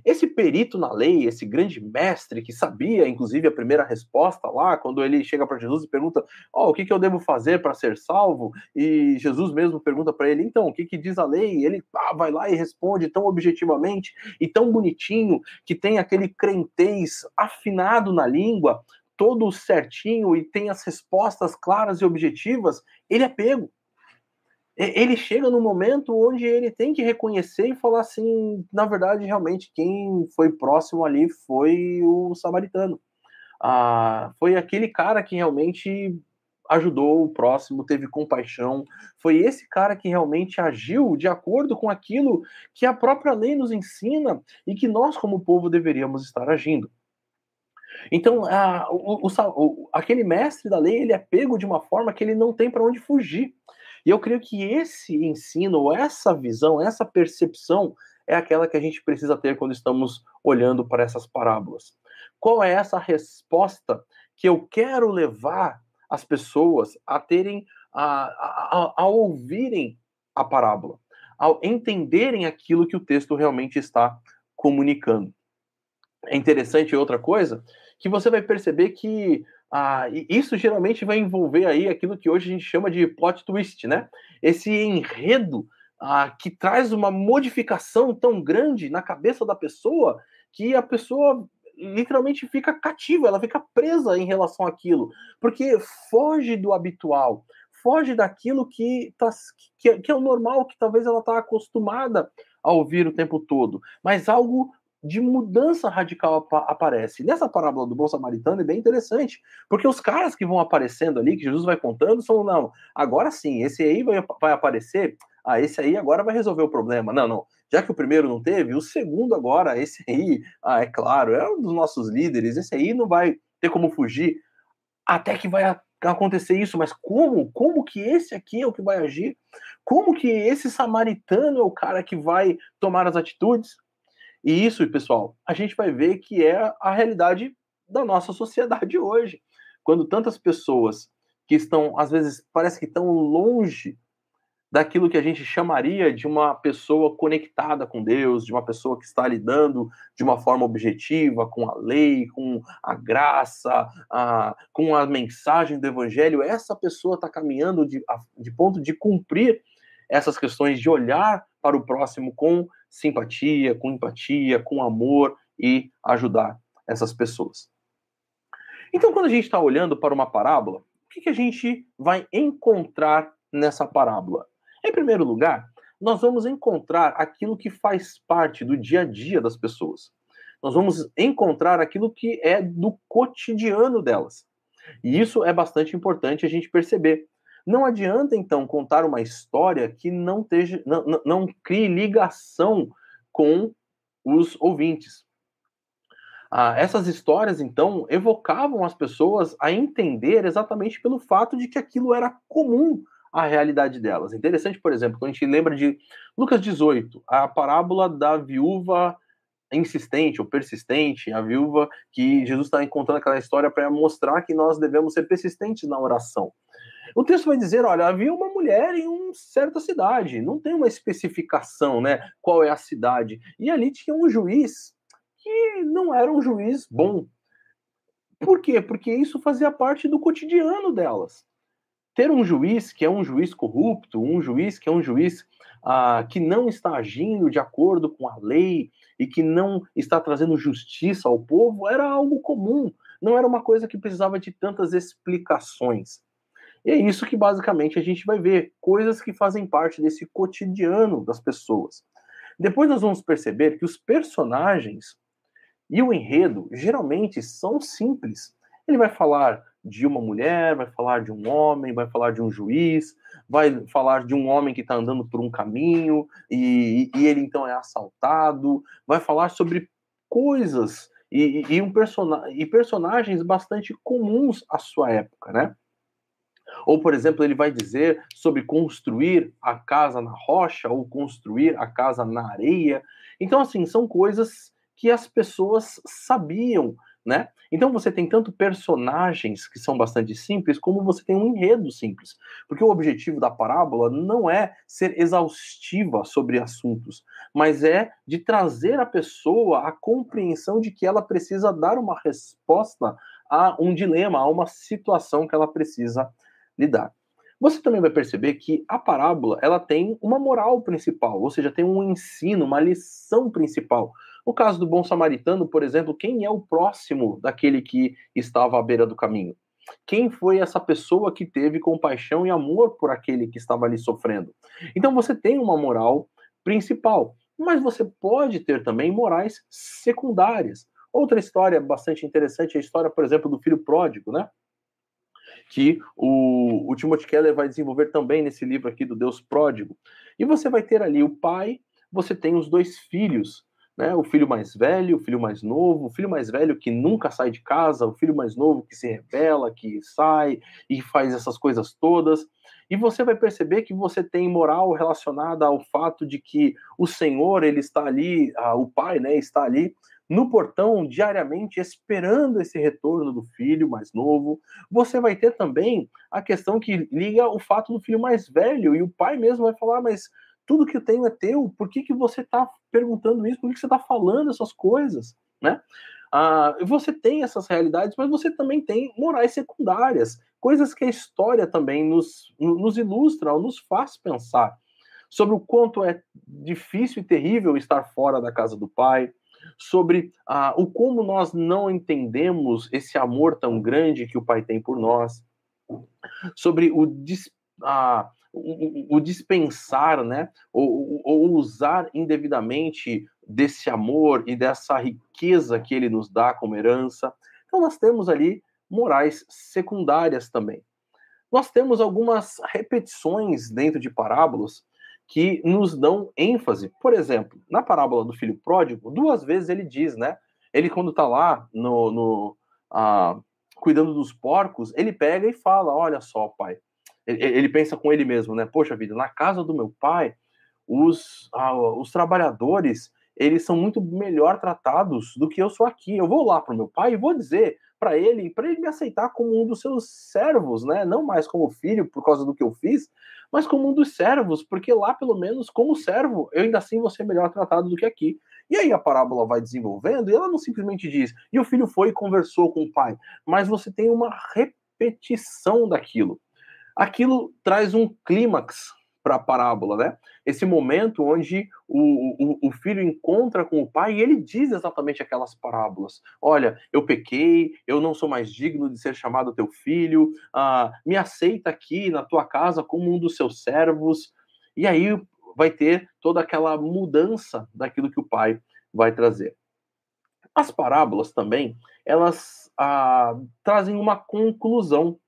Esse perito na lei, esse grande mestre que sabia, inclusive, a primeira resposta lá, quando ele chega para Jesus e pergunta: oh, o que, que eu devo fazer para ser salvo? E Jesus mesmo pergunta para ele: então, o que, que diz a lei? E ele ah, vai lá e responde tão objetivamente e tão bonitinho, que tem aquele crentez afinado na língua, todo certinho e tem as respostas claras e objetivas. Ele é pego ele chega no momento onde ele tem que reconhecer e falar assim, na verdade, realmente, quem foi próximo ali foi o samaritano. Ah, foi aquele cara que realmente ajudou o próximo, teve compaixão. Foi esse cara que realmente agiu de acordo com aquilo que a própria lei nos ensina e que nós, como povo, deveríamos estar agindo. Então, a, o, o, aquele mestre da lei, ele é pego de uma forma que ele não tem para onde fugir. E eu creio que esse ensino, essa visão, essa percepção é aquela que a gente precisa ter quando estamos olhando para essas parábolas. Qual é essa resposta que eu quero levar as pessoas a terem, a, a, a ouvirem a parábola, ao entenderem aquilo que o texto realmente está comunicando? É interessante outra coisa que você vai perceber que ah, isso geralmente vai envolver aí aquilo que hoje a gente chama de plot twist, né? Esse enredo ah, que traz uma modificação tão grande na cabeça da pessoa que a pessoa literalmente fica cativa, ela fica presa em relação àquilo, porque foge do habitual, foge daquilo que, tá, que, que é o normal, que talvez ela está acostumada a ouvir o tempo todo, mas algo de mudança radical aparece. Nessa parábola do bom samaritano é bem interessante, porque os caras que vão aparecendo ali, que Jesus vai contando, são, não, agora sim, esse aí vai, vai aparecer, ah, esse aí agora vai resolver o problema. Não, não, já que o primeiro não teve, o segundo agora, esse aí, ah, é claro, é um dos nossos líderes, esse aí não vai ter como fugir, até que vai acontecer isso, mas como? Como que esse aqui é o que vai agir? Como que esse samaritano é o cara que vai tomar as atitudes? E isso, pessoal, a gente vai ver que é a realidade da nossa sociedade hoje. Quando tantas pessoas que estão, às vezes, parece que estão longe daquilo que a gente chamaria de uma pessoa conectada com Deus, de uma pessoa que está lidando de uma forma objetiva com a lei, com a graça, a, com a mensagem do evangelho, essa pessoa está caminhando de, de ponto de cumprir essas questões de olhar para o próximo com simpatia, com empatia, com amor e ajudar essas pessoas. Então, quando a gente está olhando para uma parábola, o que, que a gente vai encontrar nessa parábola? Em primeiro lugar, nós vamos encontrar aquilo que faz parte do dia a dia das pessoas. Nós vamos encontrar aquilo que é do cotidiano delas. E isso é bastante importante a gente perceber. Não adianta, então, contar uma história que não, teja, não, não, crie ligação com os ouvintes. Ah, essas histórias, então, evocavam as pessoas a entender exatamente pelo fato de que aquilo era comum à realidade delas. Interessante, por exemplo, quando a gente lembra de Lucas 18, a parábola da viúva insistente ou persistente, a viúva que Jesus está encontrando aquela história para mostrar que nós devemos ser persistentes na oração. O texto vai dizer, olha, havia uma mulher em uma certa cidade, não tem uma especificação, né, qual é a cidade. E ali tinha um juiz que não era um juiz bom. Por quê? Porque isso fazia parte do cotidiano delas. Ter um juiz que é um juiz corrupto, um juiz que é um juiz ah, que não está agindo de acordo com a lei e que não está trazendo justiça ao povo, era algo comum, não era uma coisa que precisava de tantas explicações. E é isso que basicamente a gente vai ver, coisas que fazem parte desse cotidiano das pessoas. Depois nós vamos perceber que os personagens e o enredo geralmente são simples. Ele vai falar de uma mulher, vai falar de um homem, vai falar de um juiz, vai falar de um homem que está andando por um caminho e, e, ele então é assaltado, vai falar sobre coisas e, e um person e personagens bastante comuns à sua época, né? Ou, por exemplo, ele vai dizer sobre construir a casa na rocha ou construir a casa na areia. Então, assim, são coisas que as pessoas sabiam, né? Então você tem tanto personagens que são bastante simples, como você tem um enredo simples. Porque o objetivo da parábola não é ser exaustiva sobre assuntos, mas é de trazer a pessoa a compreensão de que ela precisa dar uma resposta a um dilema, a uma situação que ela precisa lidar. Você também vai perceber que a parábola ela tem uma moral principal, ou seja, tem um ensino, uma lição principal. No caso do bom samaritano, por exemplo, quem é o próximo daquele que estava à beira do caminho? Quem foi essa pessoa que teve compaixão e amor por aquele que estava ali sofrendo? Então você tem uma moral principal, mas você pode ter também morais secundárias. Outra história bastante interessante é a história, por exemplo, do filho pródigo, né? Que o, o Timothy Keller vai desenvolver também nesse livro aqui do Deus Pródigo. E você vai ter ali o pai, você tem os dois filhos, né? O filho mais velho, o filho mais novo, o filho mais velho que nunca sai de casa, o filho mais novo que se revela, que sai e faz essas coisas todas. E você vai perceber que você tem moral relacionada ao fato de que o Senhor, ele está ali, ah, o pai, né, está ali no portão diariamente esperando esse retorno do filho mais novo. Você vai ter também a questão que liga o fato do filho mais velho e o pai mesmo vai falar, mas tudo que eu tenho é teu, por que, que você está perguntando isso? Por que, que você está falando essas coisas? Né? Ah, você tem essas realidades, mas você também tem morais secundárias, coisas que a história também nos, nos ilustra ou nos faz pensar sobre o quanto é difícil e terrível estar fora da casa do pai, sobre ah, o como nós não entendemos esse amor tão grande que o Pai tem por nós, sobre o, ah, o, o dispensar, né, ou, ou usar indevidamente desse amor e dessa riqueza que ele nos dá como herança. Então, nós temos ali morais secundárias também. Nós temos algumas repetições dentro de parábolas que nos dão ênfase. Por exemplo, na parábola do filho pródigo, duas vezes ele diz, né? Ele, quando está lá no, no ah, cuidando dos porcos, ele pega e fala: Olha só, pai. Ele, ele, pensa com ele mesmo, né? Poxa vida, na casa do meu pai, os, ah, os trabalhadores eles são muito melhor tratados do que eu sou aqui. Eu vou lá para o meu pai e vou dizer para ele, para ele me aceitar como um dos seus servos, né? Não mais como filho por causa do que eu fiz, mas como um dos servos, porque lá, pelo menos, como servo, eu ainda assim vou ser melhor tratado do que aqui. E aí a parábola vai desenvolvendo e ela não simplesmente diz, e o filho foi e conversou com o pai, mas você tem uma repetição daquilo. Aquilo traz um clímax para a parábola, né? Esse momento onde o, o, o, filho encontra com o pai e ele diz exatamente aquelas parábolas. Olha, eu pequei, eu não sou mais digno de ser chamado teu filho, ah, me aceita aqui na tua casa como um dos seus servos. E aí vai ter toda aquela mudança daquilo que o pai vai trazer. As parábolas também, elas ah, trazem uma conclusão.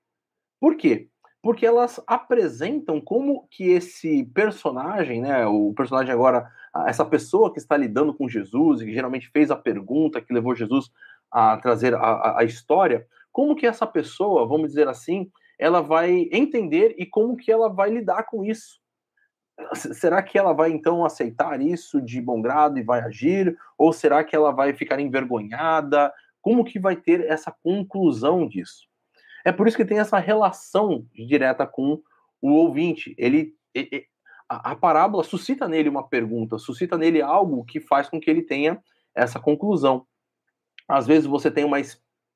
Por quê? Porque elas apresentam como que esse personagem, né, o personagem agora, essa pessoa que está lidando com Jesus e que geralmente fez a pergunta que levou Jesus a trazer a, a história, como que essa pessoa, vamos dizer assim, ela vai entender e como que ela vai lidar com isso será que ela vai então aceitar isso de bom grado e vai agir? Ou será que ela vai ficar envergonhada? Como que vai ter essa conclusão disso? É por isso que tem essa relação direta com o ouvinte. Ele, ele a, a parábola suscita nele uma pergunta, suscita nele algo que faz com que ele tenha essa conclusão. Às vezes você tem uma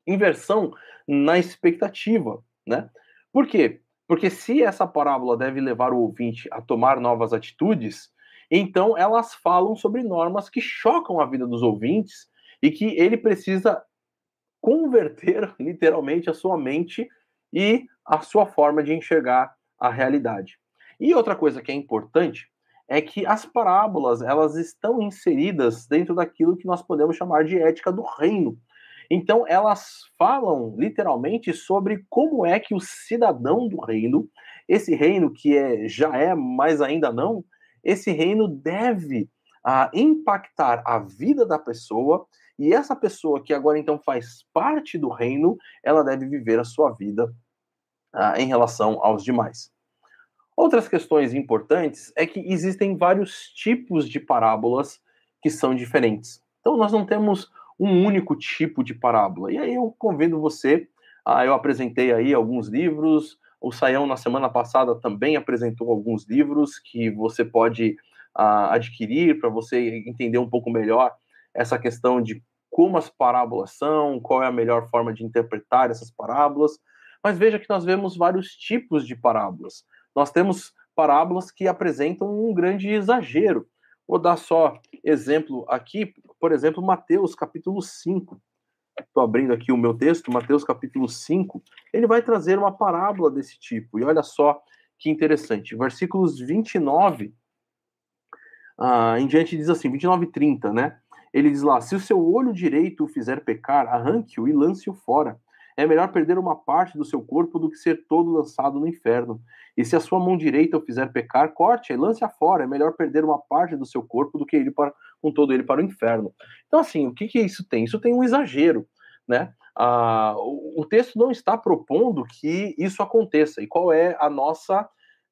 inversão na expectativa, né? Por quê? Porque se essa parábola deve levar o ouvinte a tomar novas atitudes, então elas falam sobre normas que chocam a vida dos ouvintes e que ele precisa converter literalmente a sua mente e a sua forma de enxergar a realidade. E outra coisa que é importante é que as parábolas elas estão inseridas dentro daquilo que nós podemos chamar de ética do reino. Então, elas falam literalmente sobre como é que o cidadão do reino, esse reino que é, já é, mas ainda não, esse reino deve ah, impactar a vida da pessoa, e essa pessoa que agora então faz parte do reino, ela deve viver a sua vida ah, em relação aos demais. Outras questões importantes é que existem vários tipos de parábolas que são diferentes. Então, nós não temos um único tipo de parábola. E aí eu convido você, a, eu apresentei aí alguns livros, o Saião na semana passada também apresentou alguns livros que você pode a, adquirir para você entender um pouco melhor essa questão de como as parábolas são, qual é a melhor forma de interpretar essas parábolas. Mas veja que nós vemos vários tipos de parábolas. Nós temos parábolas que apresentam um grande exagero. Vou dar só exemplo aqui, por exemplo, Mateus capítulo 5. Estou abrindo aqui o meu texto, Mateus capítulo 5. Ele vai trazer uma parábola desse tipo. E olha só que interessante. Versículos 29 ah, em diante diz assim, 29 e 30, né? Ele diz lá: Se o seu olho direito o fizer pecar, arranque-o e lance-o fora. É melhor perder uma parte do seu corpo do que ser todo lançado no inferno. E se a sua mão direita o fizer pecar, corte e lance-a fora. É melhor perder uma parte do seu corpo do que ir para, com todo ele para o inferno. Então, assim, o que, que isso tem? Isso tem um exagero, né? Ah, o, o texto não está propondo que isso aconteça. E qual é a nossa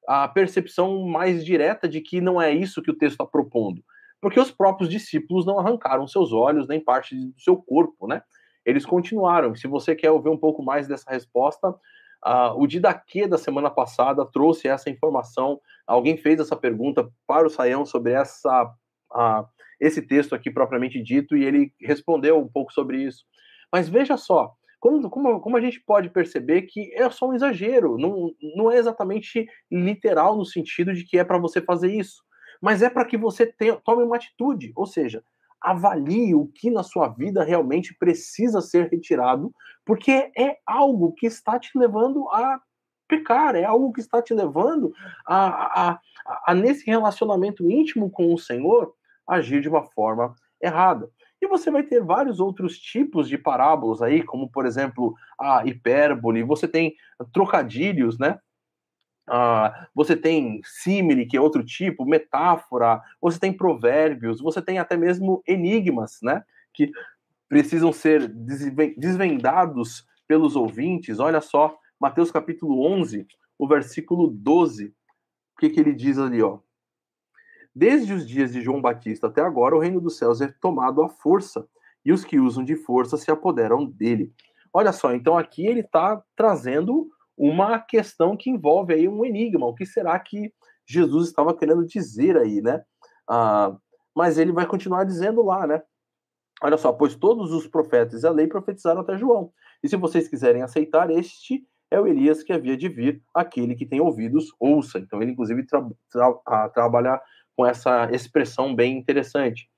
a percepção mais direta de que não é isso que o texto está propondo? Porque os próprios discípulos não arrancaram seus olhos nem parte do seu corpo, né? eles continuaram. Se você quer ouvir um pouco mais dessa resposta, uh, o Didaquê da semana passada trouxe essa informação. Alguém fez essa pergunta para o Saião sobre essa, uh, esse texto aqui propriamente dito e ele respondeu um pouco sobre isso. Mas veja só, como, como, como, a gente pode perceber que é só um exagero, não, não é exatamente literal no sentido de que é para você fazer isso, mas é para que você tenha, tome uma atitude, ou seja, avalie o que na sua vida realmente precisa ser retirado, porque é algo que está te levando a pecar, é algo que está te levando a, a, a, a nesse relacionamento íntimo com o Senhor, agir de uma forma errada. E você vai ter vários outros tipos de parábolas aí, como por exemplo a hipérbole, você tem trocadilhos, né? Uh, você tem símile, que é outro tipo, metáfora, você tem provérbios, você tem até mesmo enigmas, né? Que precisam ser desvendados pelos ouvintes. Olha só, Mateus capítulo 11, o versículo 12. O que, que ele diz ali, ó? Desde os dias de João Batista até agora, o reino dos céus é tomado à força, e os que usam de força se apoderam dele. Olha só, então aqui ele está trazendo uma questão que envolve aí um enigma. O que será que Jesus estava querendo dizer aí, né? Ah, mas ele vai continuar dizendo lá, né? Olha só, pois todos os profetas e a lei profetizaram até João. E se vocês quiserem aceitar, este é o Elias que havia de vir, aquele que tem ouvidos, ouça. Então, ele, inclusive, tra tra trabalha com essa expressão bem interessante.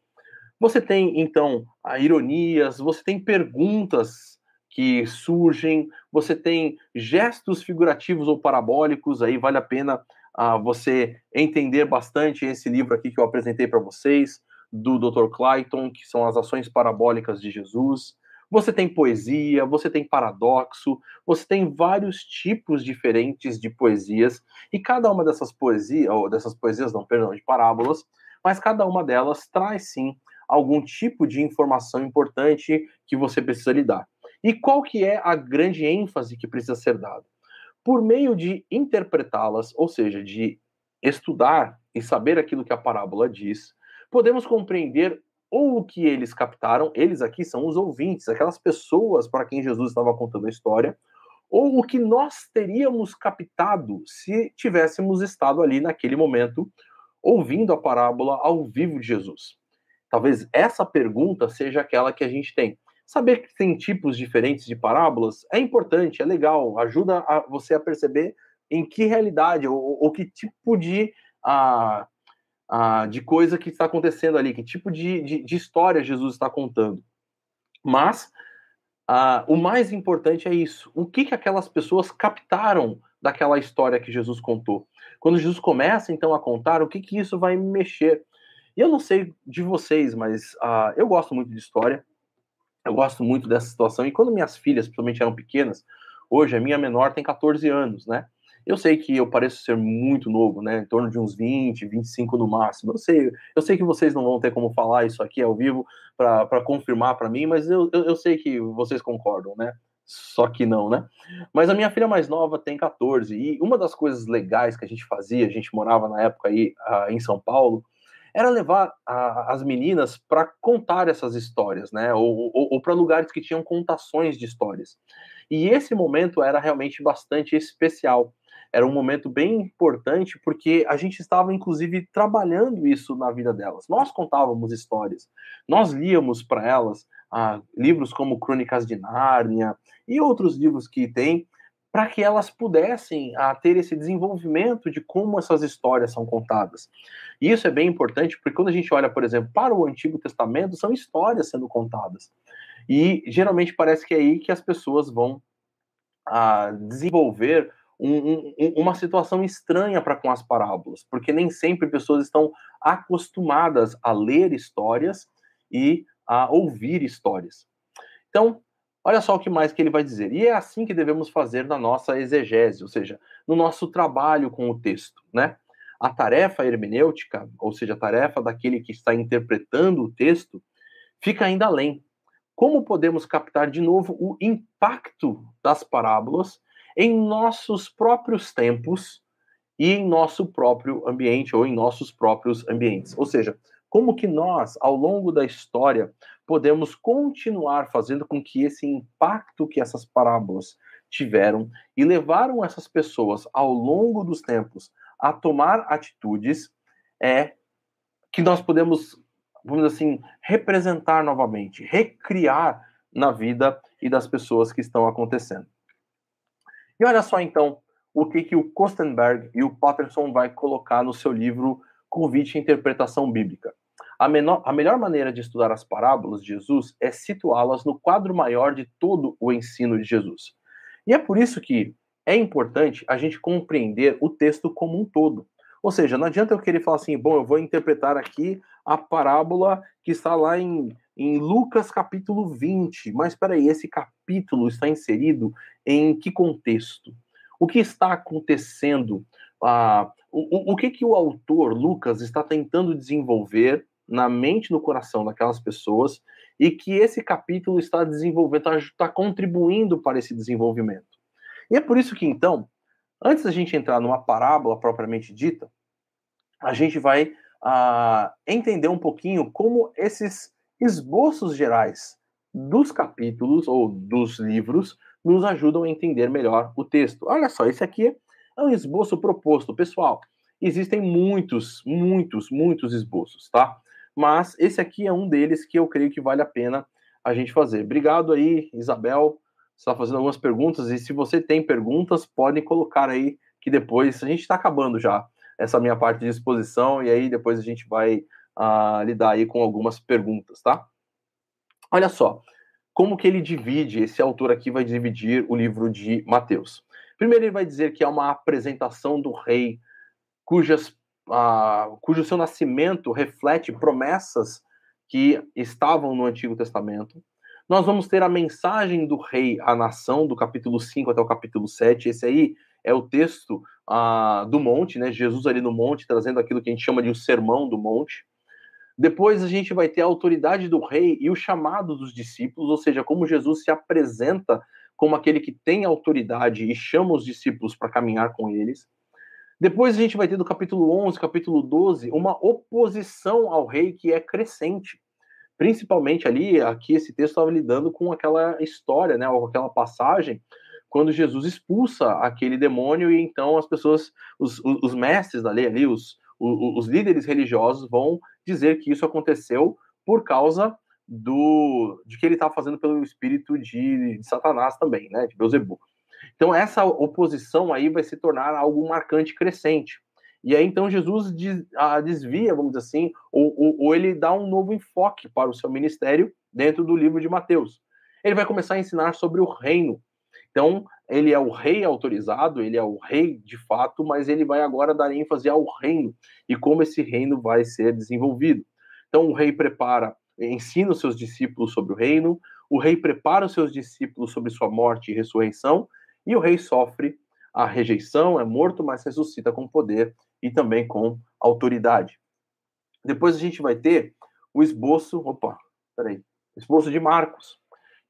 Você tem, então, ironias, você tem perguntas que surgem, você tem gestos figurativos ou parabólicos, aí vale a pena uh, você entender bastante esse livro aqui que eu apresentei para vocês, do Dr. Clayton, que são as ações parabólicas de Jesus. Você tem poesia, você tem paradoxo, você tem vários tipos diferentes de poesias, e cada uma dessas poesias, ou dessas poesias, não, perdão, de parábolas, mas cada uma delas traz sim algum tipo de informação importante que você precisa lidar. E qual que é a grande ênfase que precisa ser dada? Por meio de interpretá-las, ou seja, de estudar e saber aquilo que a parábola diz, podemos compreender ou o que eles captaram, eles aqui são os ouvintes, aquelas pessoas para quem Jesus estava contando a história, ou o que nós teríamos captado se tivéssemos estado ali naquele momento ouvindo a parábola ao vivo de Jesus. Talvez essa pergunta seja aquela que a gente tem. Saber que tem tipos diferentes de parábolas é importante, é legal, ajuda a você a perceber em que realidade ou, ou que tipo de uh, ah, de coisa que está acontecendo ali, que tipo de, de, de história Jesus está contando. Mas ah, o mais importante é isso. O que, que aquelas pessoas captaram daquela história que Jesus contou? Quando Jesus começa, então, a contar, o que, que isso vai mexer? E eu não sei de vocês, mas ah, eu gosto muito de história. Eu gosto muito dessa situação. E quando minhas filhas, principalmente, eram pequenas, hoje a minha menor tem 14 anos, né? Eu sei que eu pareço ser muito novo, né? Em torno de uns 20, 25 no máximo. Eu sei, eu sei que vocês não vão ter como falar isso aqui ao vivo para confirmar para mim, mas eu, eu, eu, sei que vocês concordam, né? Só que não, né? Mas a minha filha mais nova tem 14, e uma das coisas legais que a gente fazia, a gente morava na época aí uh, em São Paulo, era levar a, as meninas para contar essas histórias, né? Ou, ou, ou para lugares que tinham contações de histórias. E esse momento era realmente bastante especial era um momento bem importante porque a gente estava, inclusive, trabalhando isso na vida delas. Nós contávamos histórias, nós líamos para elas ah, livros como Crônicas de Nárnia e outros livros que tem, para que elas pudessem ah, ter esse desenvolvimento de como essas histórias são contadas. E isso é bem importante porque quando a gente olha, por exemplo, para o Antigo Testamento, são histórias sendo contadas. E geralmente parece que é aí que as pessoas vão ah, desenvolver um, um, uma situação estranha para com as parábolas, porque nem sempre pessoas estão acostumadas a ler histórias e a ouvir histórias. Então, olha só o que mais que ele vai dizer. E é assim que devemos fazer na nossa exegese, ou seja, no nosso trabalho com o texto, né? A tarefa hermenêutica, ou seja, a tarefa daquele que está interpretando o texto, fica ainda além. Como podemos captar de novo o impacto das parábolas em nossos próprios tempos e em nosso próprio ambiente ou em nossos próprios ambientes. Ou seja, como que nós, ao longo da história, podemos continuar fazendo com que esse impacto que essas parábolas tiveram e levaram essas pessoas ao longo dos tempos a tomar atitudes é que nós podemos, vamos dizer assim, representar novamente, recriar na vida e das pessoas que estão acontecendo. E olha só então o que, que o Kostenberg e o Patterson vai colocar no seu livro Convite à Interpretação Bíblica. A, menor, a melhor maneira de estudar as parábolas de Jesus é situá-las no quadro maior de todo o ensino de Jesus. E é por isso que é importante a gente compreender o texto como um todo. Ou seja, não adianta eu querer falar assim, bom, eu vou interpretar aqui a parábola que está lá em em Lucas capítulo 20. Mas espera aí, esse capítulo está inserido em que contexto? O que está acontecendo? Ah, o, o que, que o autor, Lucas, está tentando desenvolver na mente e no coração daquelas pessoas e que esse capítulo está desenvolvendo, está, está contribuindo para esse desenvolvimento. E é por isso que, então, antes da gente entrar numa parábola propriamente dita, a gente vai ah, entender um pouquinho como esses esboços gerais dos capítulos ou dos livros nos ajudam a entender melhor o texto. Olha só, esse aqui é um esboço proposto. Pessoal, existem muitos, muitos, muitos esboços, tá? Mas esse aqui é um deles que eu creio que vale a pena a gente fazer. Obrigado aí, Isabel, está fazendo algumas perguntas, e se você tem perguntas, podem colocar aí, que depois, a gente está acabando já essa minha parte de exposição, e aí depois a gente vai uh, lidar aí com algumas perguntas, tá? Olha só, como que ele divide, esse autor aqui vai dividir o livro de Mateus. Primeiro ele vai dizer que é uma apresentação do rei, cujas, uh, cujo seu nascimento reflete promessas que estavam no Antigo Testamento. Nós vamos ter a mensagem do rei à nação, do capítulo 5 até o capítulo 7. Esse aí é o texto uh, do monte, né? Jesus ali no monte, trazendo aquilo que a gente chama de o sermão do monte. Depois a gente vai ter a autoridade do rei e o chamado dos discípulos, ou seja, como Jesus se apresenta como aquele que tem autoridade e chama os discípulos para caminhar com eles. Depois a gente vai ter do capítulo 11, capítulo 12, uma oposição ao rei que é crescente. Principalmente ali, aqui esse texto estava lidando com aquela história, né, aquela passagem, quando Jesus expulsa aquele demônio e então as pessoas, os, os mestres da lei ali, os, os, os líderes religiosos vão dizer que isso aconteceu por causa do de que ele estava fazendo pelo espírito de, de Satanás também, né, de Beuzebu. Então, essa oposição aí vai se tornar algo marcante crescente. E aí, então, Jesus desvia, vamos dizer assim, ou, ou, ou, ele dá um novo enfoque para o seu ministério dentro do livro de Mateus. Ele vai começar a ensinar sobre o reino. Então, ele é o rei autorizado, ele é o rei de fato, mas ele vai agora dar ênfase ao reino e como esse reino vai ser desenvolvido. Então, o rei prepara, ensina os seus discípulos sobre o reino, o rei prepara os seus discípulos sobre sua morte e ressurreição, e o rei sofre a rejeição, é morto, mas ressuscita com poder e também com autoridade. Depois a gente vai ter o esboço, opa, peraí, esboço de Marcos.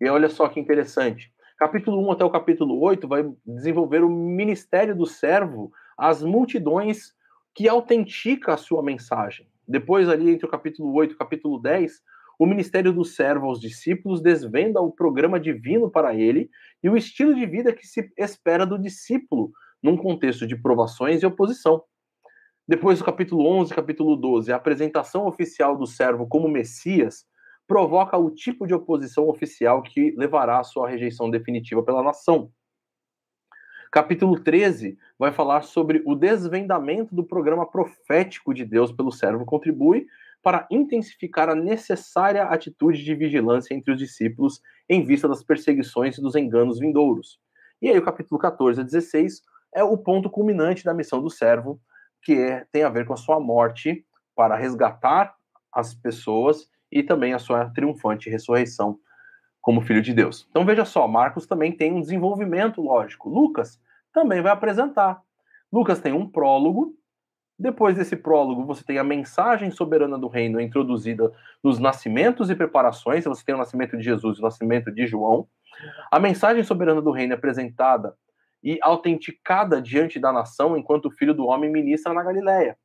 E olha só que interessante. Capítulo 1 até o capítulo 8 vai desenvolver o ministério do servo às multidões que autentica a sua mensagem. Depois, ali entre o capítulo 8 e o capítulo 10, o ministério do servo aos discípulos desvenda o programa divino para ele e o estilo de vida que se espera do discípulo num contexto de provações e oposição. Depois do capítulo 11 capítulo 12, a apresentação oficial do servo como Messias provoca o tipo de oposição oficial que levará à sua rejeição definitiva pela nação. Capítulo 13 vai falar sobre o desvendamento do programa profético de Deus pelo servo contribui para intensificar a necessária atitude de vigilância entre os discípulos em vista das perseguições e dos enganos vindouros. E aí, o capítulo 14 a 16 é o ponto culminante da missão do servo, que é, tem a ver com a sua morte para resgatar as pessoas e também a sua triunfante ressurreição como filho de Deus. Então veja só, Marcos também tem um desenvolvimento lógico. Lucas também vai apresentar. Lucas tem um prólogo depois desse prólogo, você tem a mensagem soberana do reino introduzida nos nascimentos e preparações. Você tem o nascimento de Jesus e o nascimento de João. A mensagem soberana do reino é apresentada e autenticada diante da nação enquanto o filho do homem ministra na Galiléia.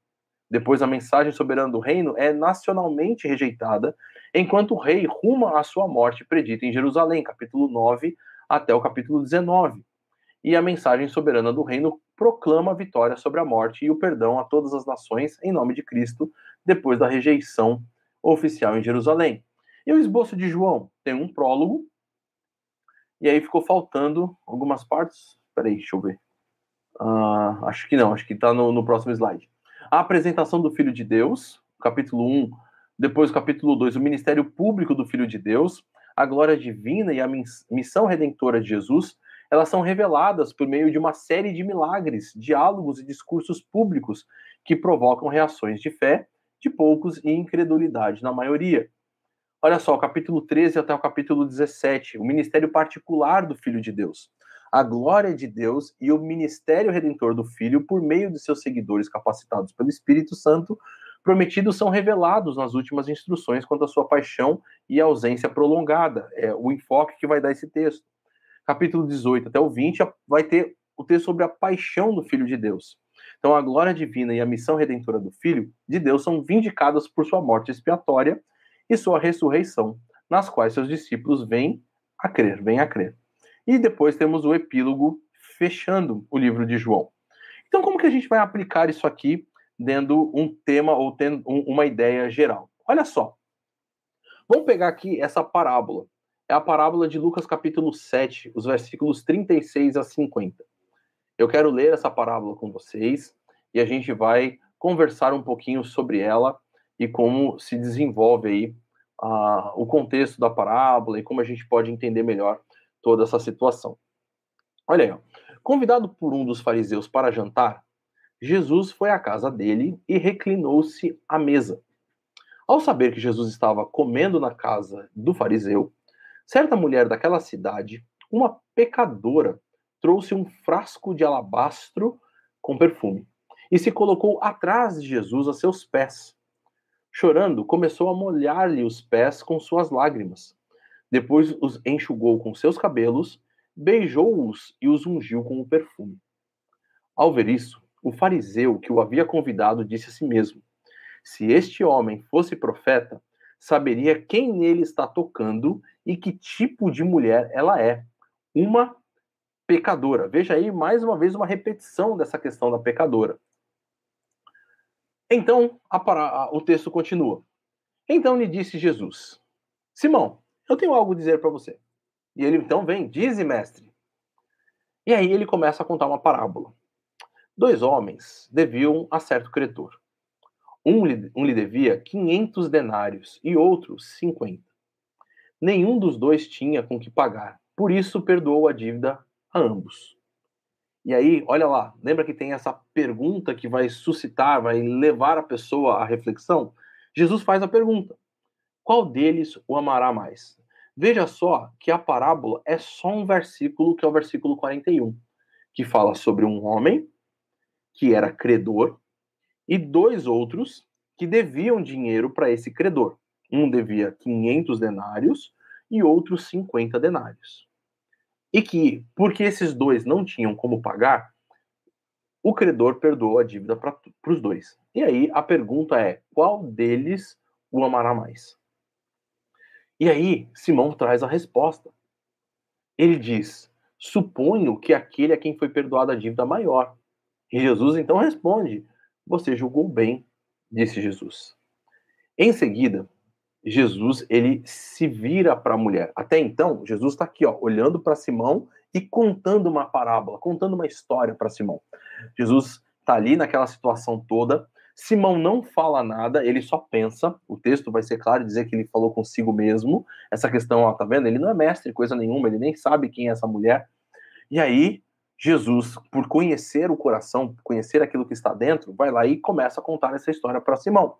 Depois, a mensagem soberana do reino é nacionalmente rejeitada, enquanto o rei ruma à sua morte predita em Jerusalém, capítulo 9 até o capítulo 19 e a mensagem soberana do reino proclama a vitória sobre a morte e o perdão a todas as nações em nome de Cristo, depois da rejeição oficial em Jerusalém. E o esboço de João tem um prólogo, e aí ficou faltando algumas partes. Peraí, deixa eu ver. Uh, acho que não, acho que está no, no, próximo slide. A apresentação do Filho de Deus, capítulo 1, depois capítulo 2, o ministério público do Filho de Deus, a glória divina e a missão redentora de Jesus, elas são reveladas por meio de uma série de milagres, diálogos e discursos públicos que provocam reações de fé de poucos e incredulidade na maioria. Olha só, capítulo 13 até o capítulo 17, o ministério particular do Filho de Deus. A glória de Deus e o ministério redentor do Filho, por meio de seus seguidores capacitados pelo Espírito Santo, prometidos são revelados nas últimas instruções quanto à sua paixão e ausência prolongada. É o enfoque que vai dar esse texto capítulo 18 até o 20, vai ter o texto sobre a paixão do Filho de Deus. Então, a glória divina e a missão redentora do Filho de Deus são vindicadas por sua morte expiatória e sua ressurreição, nas quais seus discípulos vêm a crer, vêm a crer. E depois temos o epílogo fechando o livro de João. Então, como que a gente vai aplicar isso aqui dando um tema ou tendo uma ideia geral? Olha só. Vamos pegar aqui essa parábola é a parábola de Lucas capítulo 7, os versículos 36 a 50. Eu quero ler essa parábola com vocês e a gente vai conversar um pouquinho sobre ela e como se desenvolve aí o contexto da parábola e como a gente pode entender melhor toda essa situação. Olha aí, ó. convidado por um dos fariseus para jantar, Jesus foi à casa dele e reclinou-se à mesa. Ao saber que Jesus estava comendo na casa do fariseu, certa mulher daquela cidade, uma pecadora, trouxe um frasco de alabastro com perfume e se colocou atrás de Jesus a seus pés. Chorando, começou a molhar-lhe os pés com suas lágrimas. Depois os enxugou com seus cabelos, beijou-os e os ungiu com o perfume. Ao ver isso, o fariseu que o havia convidado disse a si mesmo: Se este homem fosse profeta, saberia quem nele está tocando e que tipo de mulher ela é. Uma pecadora. Veja aí mais uma vez uma repetição dessa questão da pecadora. Então, a, a, o texto continua. Então lhe disse Jesus: Simão, eu tenho algo a dizer para você. E ele então vem, dize, mestre. E aí ele começa a contar uma parábola. Dois homens deviam a certo credor. Um, um lhe devia 500 denários e outro 50. Nenhum dos dois tinha com que pagar, por isso perdoou a dívida a ambos. E aí, olha lá, lembra que tem essa pergunta que vai suscitar, vai levar a pessoa à reflexão? Jesus faz a pergunta: qual deles o amará mais? Veja só que a parábola é só um versículo, que é o versículo 41, que fala sobre um homem que era credor e dois outros que deviam dinheiro para esse credor. Um devia 500 denários e outro 50 denários. E que, porque esses dois não tinham como pagar, o credor perdoou a dívida para os dois. E aí a pergunta é: qual deles o amará mais? E aí Simão traz a resposta. Ele diz: suponho que aquele a quem foi perdoada a dívida maior. E Jesus então responde: Você julgou bem, disse Jesus. Em seguida, Jesus ele se vira para a mulher. Até então, Jesus está aqui, ó, olhando para Simão e contando uma parábola, contando uma história para Simão. Jesus está ali naquela situação toda. Simão não fala nada, ele só pensa. O texto vai ser claro dizer que ele falou consigo mesmo. Essa questão, ó, tá vendo? Ele não é mestre, coisa nenhuma, ele nem sabe quem é essa mulher. E aí, Jesus, por conhecer o coração, conhecer aquilo que está dentro, vai lá e começa a contar essa história para Simão.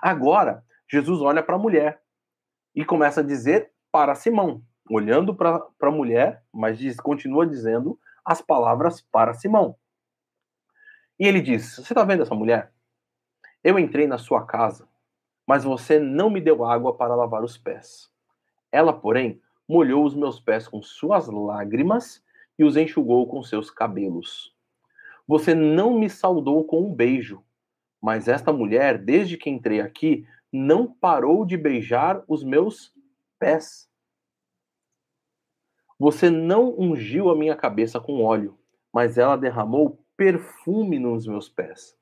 Agora, Jesus olha para a mulher e começa a dizer para Simão, olhando para a mulher, mas diz, continua dizendo as palavras para Simão. E ele diz: Você está vendo essa mulher? Eu entrei na sua casa, mas você não me deu água para lavar os pés. Ela, porém, molhou os meus pés com suas lágrimas e os enxugou com seus cabelos. Você não me saudou com um beijo, mas esta mulher, desde que entrei aqui, não parou de beijar os meus pés. Você não ungiu a minha cabeça com óleo, mas ela derramou perfume nos meus pés.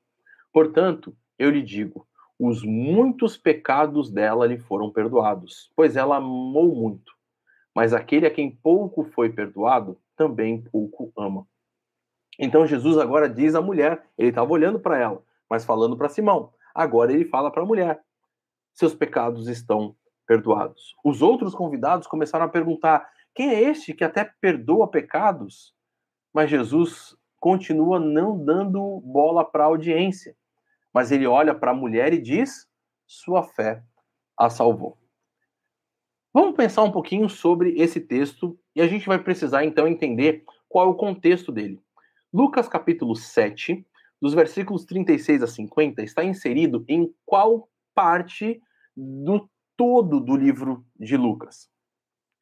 Portanto, eu lhe digo: os muitos pecados dela lhe foram perdoados, pois ela amou muito. Mas aquele a quem pouco foi perdoado, também pouco ama. Então Jesus agora diz à mulher, ele estava olhando para ela, mas falando para Simão. Agora ele fala para a mulher: seus pecados estão perdoados. Os outros convidados começaram a perguntar: quem é este que até perdoa pecados? Mas Jesus continua não dando bola para a audiência. Mas ele olha para a mulher e diz: sua fé a salvou. Vamos pensar um pouquinho sobre esse texto e a gente vai precisar então entender qual é o contexto dele. Lucas capítulo 7, dos versículos 36 a 50, está inserido em qual parte do todo do livro de Lucas.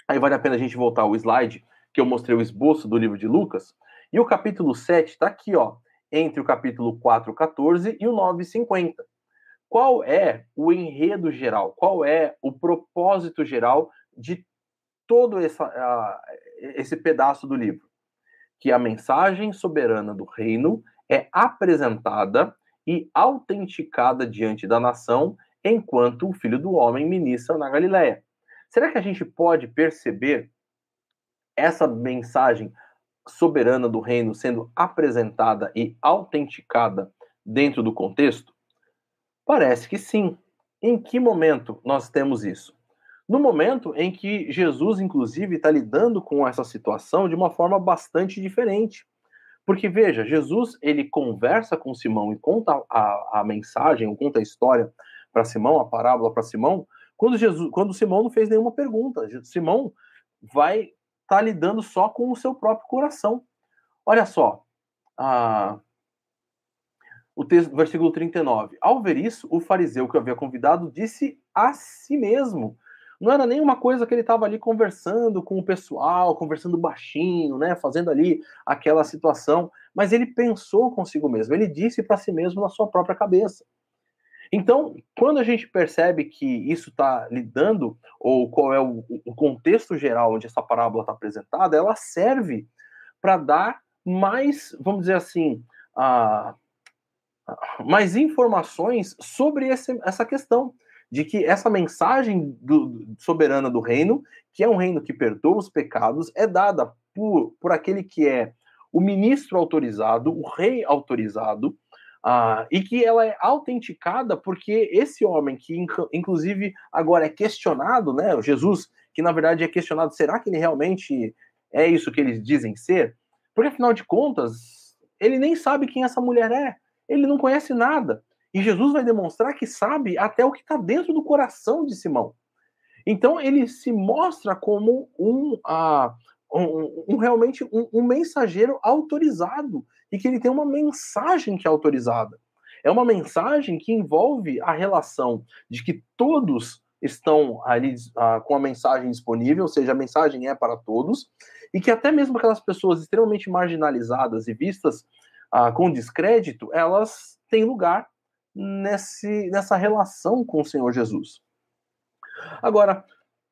Aí vale a pena a gente voltar ao slide que eu mostrei o esboço do livro de Lucas. E o capítulo 7 está aqui, ó, entre o capítulo 4, 14 e o 9, 50. Qual é o enredo geral? Qual é o propósito geral de todo essa, uh, esse pedaço do livro? Que a mensagem soberana do reino é apresentada e autenticada diante da nação enquanto o filho do homem ministra na Galiléia. será que a gente pode perceber essa mensagem soberana do reino sendo apresentada e autenticada dentro do contexto? Parece que sim. Em que momento nós temos isso? No momento em que Jesus, inclusive, está lidando com essa situação de uma forma bastante diferente. Porque, veja, Jesus ele conversa com Simão e conta a, a mensagem, ou conta a história para Simão, a parábola para Simão, quando, Jesus, quando Simão não fez nenhuma pergunta. Simão vai estar tá lidando só com o seu próprio coração. Olha só, a, o texto, versículo 39. Ao ver isso, o fariseu que o havia convidado disse a si mesmo. Não era nenhuma coisa que ele estava ali conversando com o pessoal, conversando baixinho, né, fazendo ali aquela situação, mas ele pensou consigo mesmo, ele disse para si mesmo na sua própria cabeça. Então, quando a gente percebe que isso está lidando, ou qual é o, o, contexto geral onde essa parábola está apresentada, ela serve para dar mais, vamos dizer assim, a, mais informações sobre esse, essa questão de que essa mensagem do, soberana do reino, que é um reino que perdoa os pecados, é dada por, por aquele que é o ministro autorizado, o rei autorizado, uh, e que ela é autenticada porque esse homem, que inclusive agora é questionado, né, Jesus, que na verdade é questionado, será que ele realmente é isso que eles dizem ser? Porque afinal de contas, ele nem sabe quem essa mulher é ele não conhece nada. E Jesus vai demonstrar que sabe até o que está dentro do coração de Simão. Então ele se mostra como um, uh, um, um realmente um, um, mensageiro autorizado e que ele tem uma mensagem que é autorizada. É uma mensagem que envolve a relação de que todos estão ali uh, com a mensagem disponível, ou seja, a mensagem é para todos, e que até mesmo aquelas pessoas extremamente marginalizadas e vistas ah, com descrédito, elas têm lugar nesse, nessa relação com o Senhor Jesus. Agora,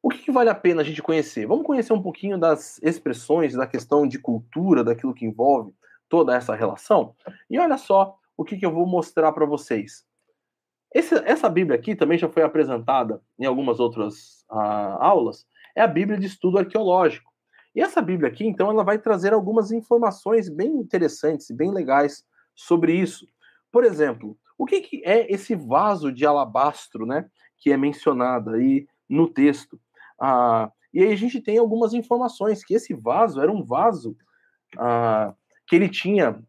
o que, que, vale a pena a gente conhecer? Vamos conhecer um pouquinho das expressões, da questão de cultura, daquilo que envolve toda essa relação? E olha só o que, que eu vou mostrar para vocês. Esse, essa Bíblia aqui também já foi apresentada em algumas outras uh, aulas. É a Bíblia de Estudo Arqueológico. E essa Bíblia aqui, então, ela vai trazer algumas informações bem interessantes e bem legais sobre isso. Por exemplo, o que, que é esse vaso de alabastro, né, que é mencionado aí no texto? Ah, e aí a gente tem algumas informações que esse vaso era um vaso ah, que ele tinha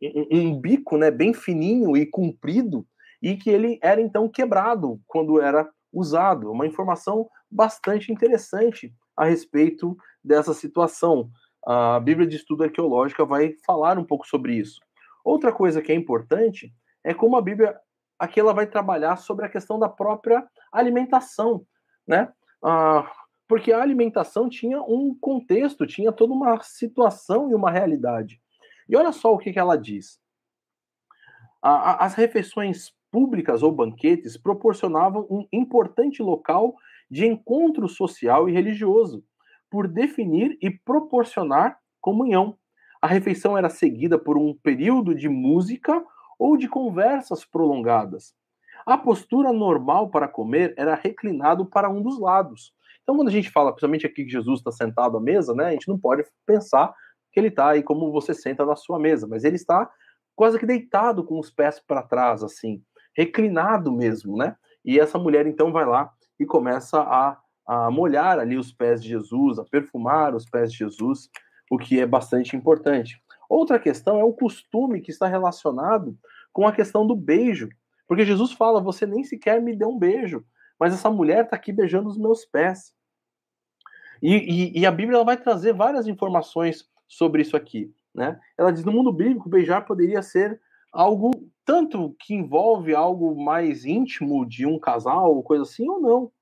um, um bico, né, bem fininho e comprido e que ele era então quebrado quando era usado. Uma informação bastante interessante a respeito dessa situação. A Bíblia de Estudo Arqueológica vai falar um pouco sobre isso. Outra coisa que é importante é como a Bíblia aqui ela vai trabalhar sobre a questão da própria alimentação, né? Ah, porque a alimentação tinha um contexto, tinha toda uma situação e uma realidade. E olha só o que, que ela diz. as refeições públicas ou banquetes proporcionavam um importante local de encontro social e religioso, por definir e proporcionar comunhão. A refeição era seguida por um período de música ou de conversas prolongadas. A postura normal para comer era reclinado para um dos lados. Então, quando a gente fala, principalmente aqui que Jesus está sentado à mesa, né, a gente não pode pensar que ele está aí como você senta na sua mesa, mas ele está quase que deitado com os pés para trás, assim, reclinado mesmo, né? E essa mulher então vai lá e começa a a molhar ali os pés de Jesus, a perfumar os pés de Jesus, o que é bastante importante. Outra questão é o costume que está relacionado com a questão do beijo, porque Jesus fala: Você nem sequer me deu um beijo, mas essa mulher está aqui beijando os meus pés. E, e, e a Bíblia vai trazer várias informações sobre isso aqui. Né? Ela diz: no mundo bíblico, beijar poderia ser algo tanto que envolve algo mais íntimo de um casal, coisa assim, ou não.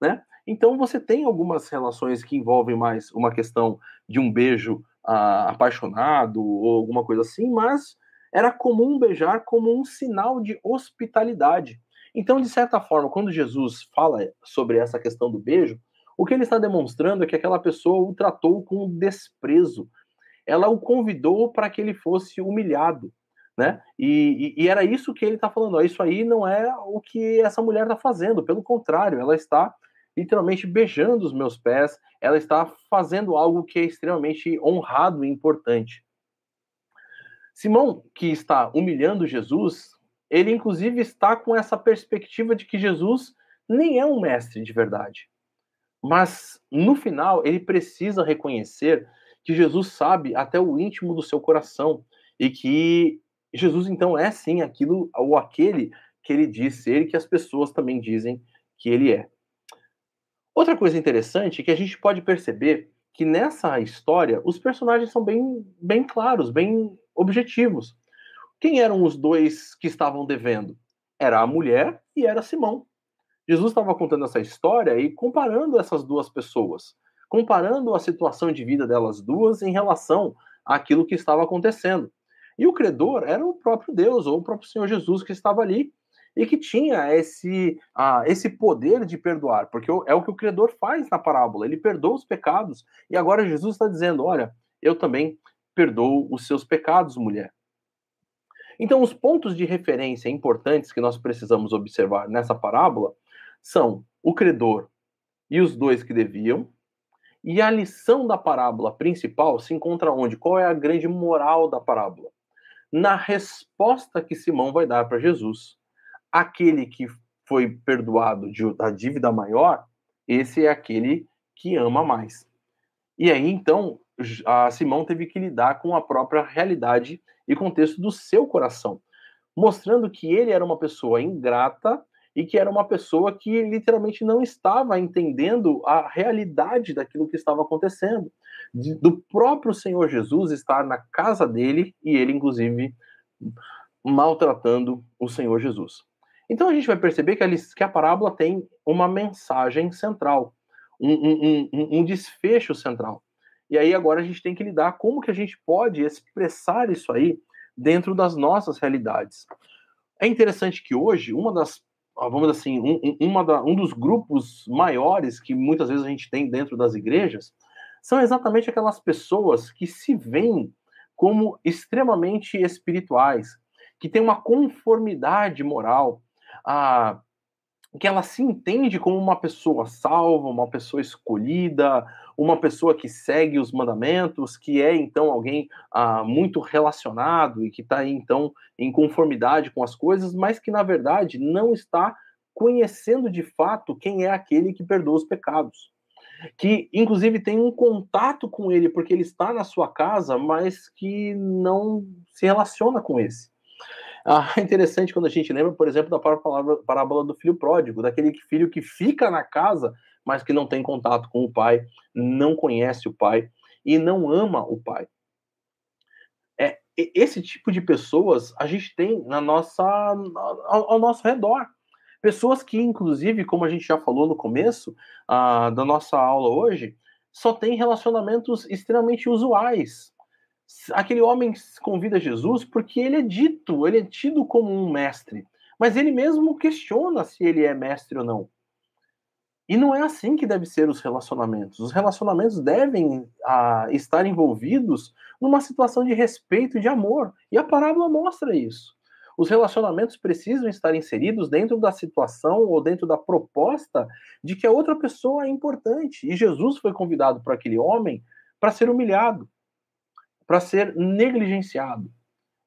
Né? Então você tem algumas relações que envolvem mais uma questão de um beijo ah, apaixonado ou alguma coisa assim, mas era comum beijar como um sinal de hospitalidade. Então, de certa forma, quando Jesus fala sobre essa questão do beijo, o que ele está demonstrando é que aquela pessoa o tratou com desprezo. Ela o convidou para que ele fosse humilhado, né? E, e, e era isso que ele está falando. Ó, isso aí não é o que essa mulher está fazendo. Pelo contrário, ela está literalmente beijando os meus pés, ela está fazendo algo que é extremamente honrado e importante. Simão, que está humilhando Jesus, ele inclusive está com essa perspectiva de que Jesus nem é um mestre de verdade. Mas no final, ele precisa reconhecer que Jesus sabe até o íntimo do seu coração e que Jesus então é sim aquilo ou aquele que ele diz ser e que as pessoas também dizem que ele é. Outra coisa interessante é que a gente pode perceber que nessa história os personagens são bem, bem claros, bem objetivos. Quem eram os dois que estavam devendo? Era a mulher e era Simão. Jesus estava contando essa história e comparando essas duas pessoas, comparando a situação de vida delas duas em relação àquilo que estava acontecendo. E o credor era o próprio Deus, ou o próprio Senhor Jesus que estava ali e que tinha esse, uh, esse poder de perdoar, porque é o que o credor faz na parábola, ele perdoa os pecados. E agora Jesus está dizendo: Olha, eu também perdoo os seus pecados, mulher. Então, os pontos de referência importantes que nós precisamos observar nessa parábola são o credor e os dois que deviam, e a lição da parábola principal se encontra onde? Qual é a grande moral da parábola? Na resposta que Simão vai dar para Jesus. Aquele que foi perdoado da dívida maior, esse é aquele que ama mais. E aí, então, a Simão teve que lidar com a própria realidade e contexto do seu coração, mostrando que ele era uma pessoa ingrata e que era uma pessoa que literalmente não estava entendendo a realidade daquilo que estava acontecendo, do próprio Senhor Jesus estar na casa dele e ele, inclusive, maltratando o Senhor Jesus. Então a gente vai perceber que a, que a parábola tem uma mensagem central, um, um, um, um desfecho central. E aí agora a gente tem que lidar como que a gente pode expressar isso aí dentro das nossas realidades. É interessante que hoje uma das ah, vamos assim, um, uma da, um dos grupos maiores que muitas vezes a gente tem dentro das igrejas são exatamente aquelas pessoas que se veem como extremamente espirituais, que têm uma conformidade moral, a, que ela se entende como uma pessoa salva, uma pessoa escolhida, uma pessoa que segue os mandamentos, que é então alguém ah, muito relacionado e que está então em conformidade com as coisas, mas que na verdade não está conhecendo de fato quem é aquele que perdoa os pecados. Que inclusive tem um contato com ele porque ele está na sua casa, mas que não se relaciona com esse. Ah, é interessante quando a gente lembra, por exemplo, da parábola do filho pródigo, daquele filho que fica na casa, mas que não tem contato com o pai, não conhece o pai e não ama o pai. É, esse tipo de pessoas a gente tem na nossa, ao, ao nosso redor. Pessoas que, inclusive, como a gente já falou no começo ah, da nossa aula hoje, só tem relacionamentos extremamente usuais. Aquele homem convida Jesus porque ele é dito, ele é tido como um mestre, mas ele mesmo questiona se ele é mestre ou não. E não é assim que devem ser os relacionamentos. Os relacionamentos devem ah, estar envolvidos numa situação de respeito e de amor. E a parábola mostra isso. Os relacionamentos precisam estar inseridos dentro da situação ou dentro da proposta de que a outra pessoa é importante. E Jesus foi convidado para aquele homem para ser humilhado, para ser negligenciado.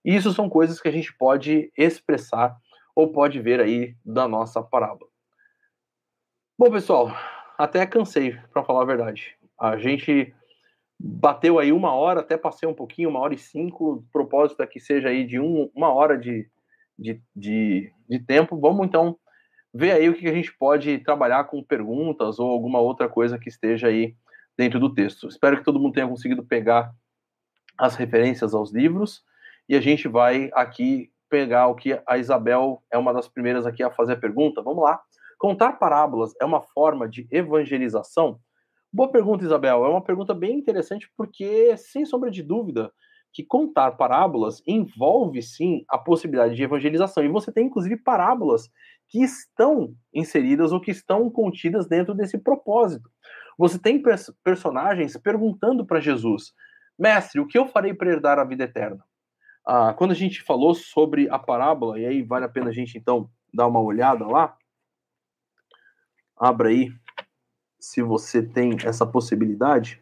E isso são coisas que a gente pode expressar ou pode ver aí da nossa parábola. Bom, pessoal, até cansei, para falar a verdade. A gente bateu aí uma hora, até passei um pouquinho, uma hora e cinco. O propósito é que seja aí de um, uma hora de, de, de, de tempo. Vamos então ver aí o que a gente pode trabalhar com perguntas ou alguma outra coisa que esteja aí dentro do texto. Espero que todo mundo tenha conseguido pegar as referências aos livros e a gente vai aqui pegar o que a Isabel é uma das primeiras aqui a fazer a pergunta. Vamos lá. Contar parábolas é uma forma de evangelização? Boa pergunta, Isabel. É uma pergunta bem interessante porque, sem sombra de dúvida, que contar parábolas envolve sim a possibilidade de evangelização. E você tem, inclusive, parábolas que estão inseridas ou que estão contidas dentro desse propósito. Você tem pers personagens perguntando para Jesus: Mestre, o que eu farei para herdar a vida eterna? Ah, quando a gente falou sobre a parábola, e aí vale a pena a gente então dar uma olhada lá, abra aí se você tem essa possibilidade.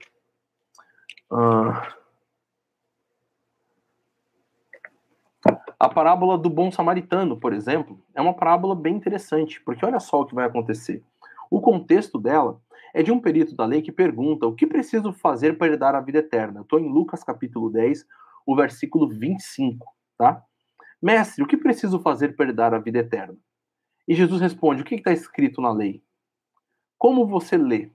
Ah, a parábola do bom samaritano, por exemplo, é uma parábola bem interessante, porque olha só o que vai acontecer. O contexto dela é de um perito da lei que pergunta o que preciso fazer para herdar a vida eterna. Estou em Lucas capítulo 10, o versículo 25, tá? Mestre, o que preciso fazer para herdar a vida eterna? E Jesus responde: O que está escrito na lei? Como você lê?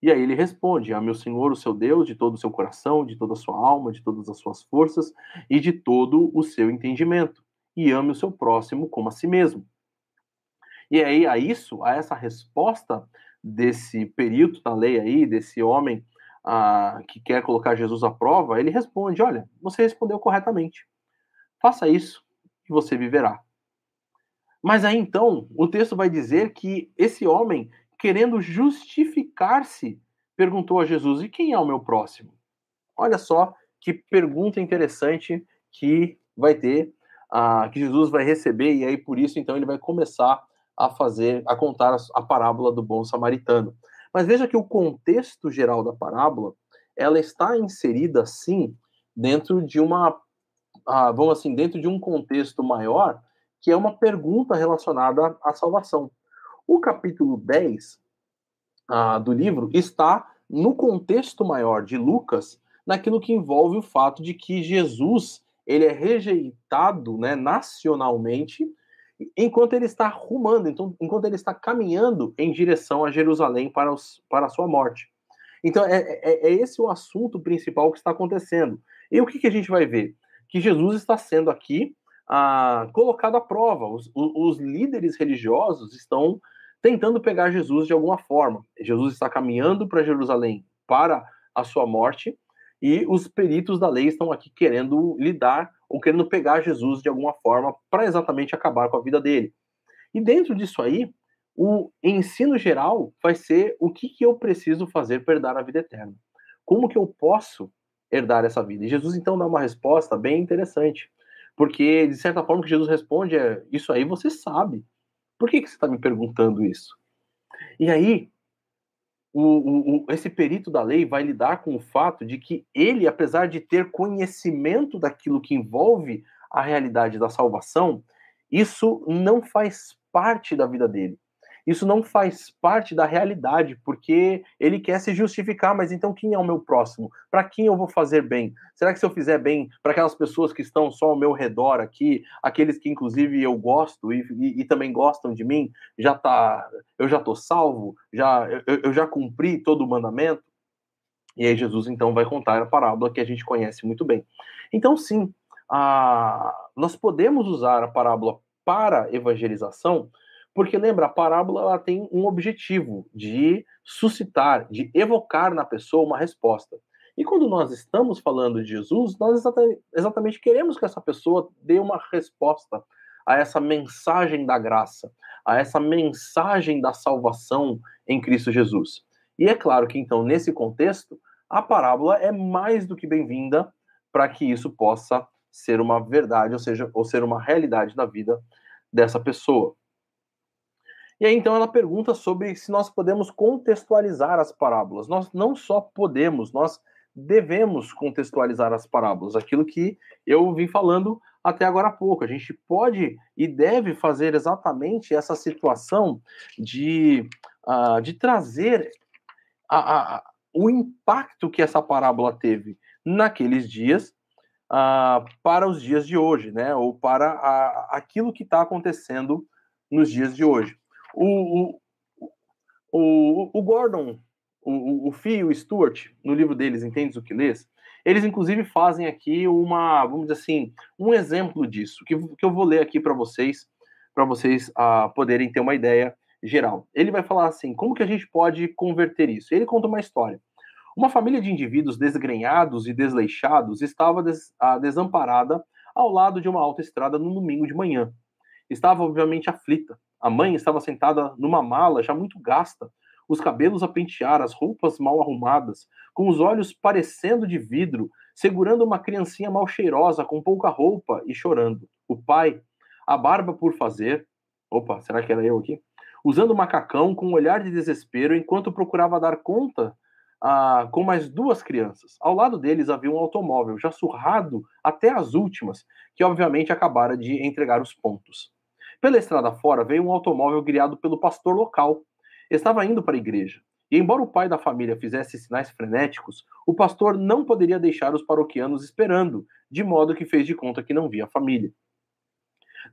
E aí ele responde: A meu Senhor, o seu Deus, de todo o seu coração, de toda a sua alma, de todas as suas forças e de todo o seu entendimento. E ame o seu próximo como a si mesmo. E aí, a isso, a essa resposta desse perito da lei aí, desse homem ah, que quer colocar Jesus à prova, ele responde: Olha, você respondeu corretamente. Faça isso e você viverá. Mas aí então, o texto vai dizer que esse homem querendo justificar-se, perguntou a Jesus: E quem é o meu próximo? Olha só que pergunta interessante que vai ter, uh, que Jesus vai receber, e aí por isso então ele vai começar a fazer, a contar a, parábola do bom samaritano. Mas veja que o contexto geral da parábola, ela está inserida sim dentro de uma, uh, vamos assim, dentro de um contexto maior, que é uma pergunta relacionada à salvação. O capítulo 10 ah, do livro está no contexto maior de Lucas, naquilo que envolve o fato de que Jesus ele é rejeitado né, nacionalmente enquanto ele está rumando, então, enquanto ele está caminhando em direção a Jerusalém para, os, para a sua morte. Então, é, é, é, esse o assunto principal que está acontecendo. E o que, que a gente vai ver? Que Jesus está sendo aqui ah, colocado à prova. Os, os, líderes religiosos estão tentando pegar Jesus de alguma forma. Jesus está caminhando para Jerusalém para a sua morte e os peritos da lei estão aqui querendo lidar ou querendo pegar Jesus de alguma forma para exatamente acabar com a vida dele. E dentro disso aí, o ensino geral vai ser o que, que eu preciso fazer para herdar a vida eterna. Como que eu posso herdar essa vida? E Jesus então dá uma resposta bem interessante. Porque, de certa forma, que Jesus responde é: Isso aí você sabe. Por que, que você está me perguntando isso? E aí, o, o, esse perito da lei vai lidar com o fato de que ele, apesar de ter conhecimento daquilo que envolve a realidade da salvação, isso não faz parte da vida dele. Isso não faz parte da realidade, porque ele quer se justificar, mas então quem é o meu próximo? Para quem eu vou fazer bem? Será que se eu fizer bem para aquelas pessoas que estão só ao meu redor aqui, aqueles que inclusive eu gosto e, e, e também gostam de mim, já tá, eu já tô salvo, já eu, eu já cumpri todo o mandamento? E aí Jesus então vai contar a parábola que a gente conhece muito bem. Então sim, a, nós podemos usar a parábola para evangelização, porque lembra, a parábola ela tem um objetivo de suscitar, de evocar na pessoa uma resposta. E quando nós estamos falando de Jesus, nós exatamente queremos que essa pessoa dê uma resposta a essa mensagem da graça, a essa mensagem da salvação em Cristo Jesus. E é claro que então, nesse contexto, a parábola é mais do que bem-vinda para que isso possa ser uma verdade, ou seja, ou ser uma realidade na vida dessa pessoa. E aí então ela pergunta sobre se nós podemos contextualizar as parábolas. Nós não só podemos, nós devemos contextualizar as parábolas, aquilo que eu vim falando até agora há pouco. A gente pode e deve fazer exatamente essa situação de, uh, de trazer a, a, o impacto que essa parábola teve naqueles dias uh, para os dias de hoje, né? Ou para a, aquilo que está acontecendo nos dias de hoje. O, o, o, Gordon, o, o e o Stuart, no livro deles, Entendes o que lês? Eles, inclusive, fazem aqui uma, vamos dizer assim, um exemplo disso, que, que eu vou ler aqui para vocês, para vocês uh, poderem ter uma ideia geral. Ele vai falar assim: como que a gente pode converter isso? Ele conta uma história. Uma família de indivíduos desgrenhados e desleixados estava des, uh, desamparada ao lado de uma autoestrada no domingo de manhã. Estava, obviamente, aflita. A mãe estava sentada numa mala já muito gasta, os cabelos a pentear, as roupas mal arrumadas, com os olhos parecendo de vidro, segurando uma criancinha mal cheirosa com pouca roupa e chorando. O pai, a barba por fazer. Opa, será que era eu aqui? usando macacão com um olhar de desespero enquanto procurava dar conta ah, com mais duas crianças. Ao lado deles havia um automóvel, já surrado até as últimas, que obviamente acabara de entregar os pontos. Pela estrada fora veio um automóvel guiado pelo pastor local. Estava indo para a igreja. E embora o pai da família fizesse sinais frenéticos, o pastor não poderia deixar os paroquianos esperando, de modo que fez de conta que não via a família.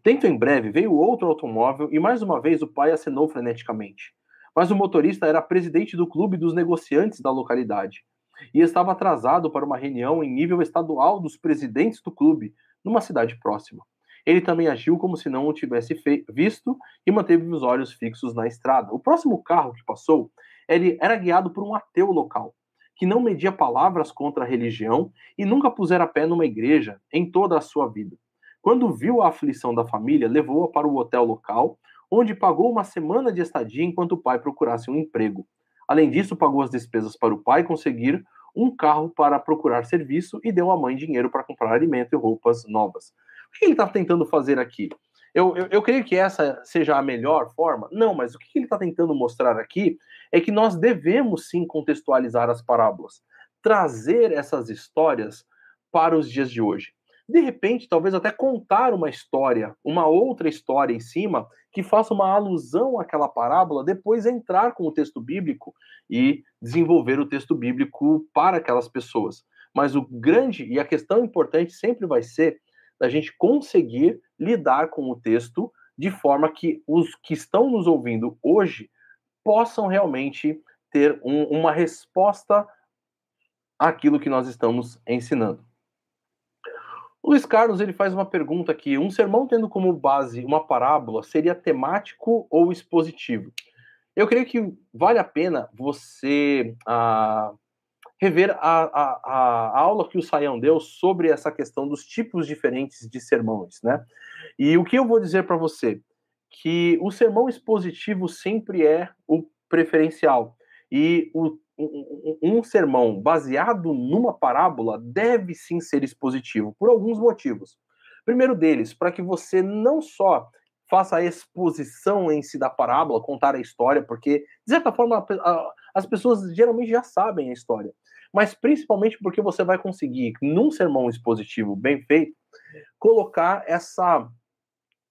Dentro em breve veio outro automóvel e mais uma vez o pai acenou freneticamente. Mas o motorista era presidente do clube dos negociantes da localidade e estava atrasado para uma reunião em nível estadual dos presidentes do clube, numa cidade próxima. Ele também agiu como se não o tivesse visto e manteve os olhos fixos na estrada. O próximo carro que passou ele era guiado por um ateu local, que não media palavras contra a religião e nunca pusera pé numa igreja em toda a sua vida. Quando viu a aflição da família, levou-a para o hotel local, onde pagou uma semana de estadia enquanto o pai procurasse um emprego. Além disso, pagou as despesas para o pai conseguir um carro para procurar serviço e deu à mãe dinheiro para comprar alimento e roupas novas. O que ele está tentando fazer aqui? Eu, eu, eu, creio que essa seja a melhor forma? Não, mas o que ele está tentando mostrar aqui é que nós devemos sim contextualizar as parábolas, trazer essas histórias para os dias de hoje. De repente, talvez até contar uma história, uma outra história em cima, que faça uma alusão àquela parábola, depois entrar com o texto bíblico e desenvolver o texto bíblico para aquelas pessoas. Mas o grande e a questão importante sempre vai ser da gente conseguir lidar com o texto de forma que os que estão nos ouvindo hoje possam realmente ter um, uma resposta àquilo que nós estamos ensinando. Luiz Carlos ele faz uma pergunta aqui: um sermão tendo como base uma parábola seria temático ou expositivo? Eu creio que vale a pena você ah, rever a, a, a, aula que o Saião deu sobre essa questão dos tipos diferentes de sermões, né? E o que eu vou dizer para você? Que o sermão expositivo sempre é o preferencial. E o, um, um sermão baseado numa parábola deve sim ser expositivo, por alguns motivos. Primeiro deles, para que você não só faça a exposição em si da parábola, contar a história, porque, de certa forma, as pessoas geralmente já sabem a história mas principalmente porque você vai conseguir, num sermão expositivo bem feito, colocar essa.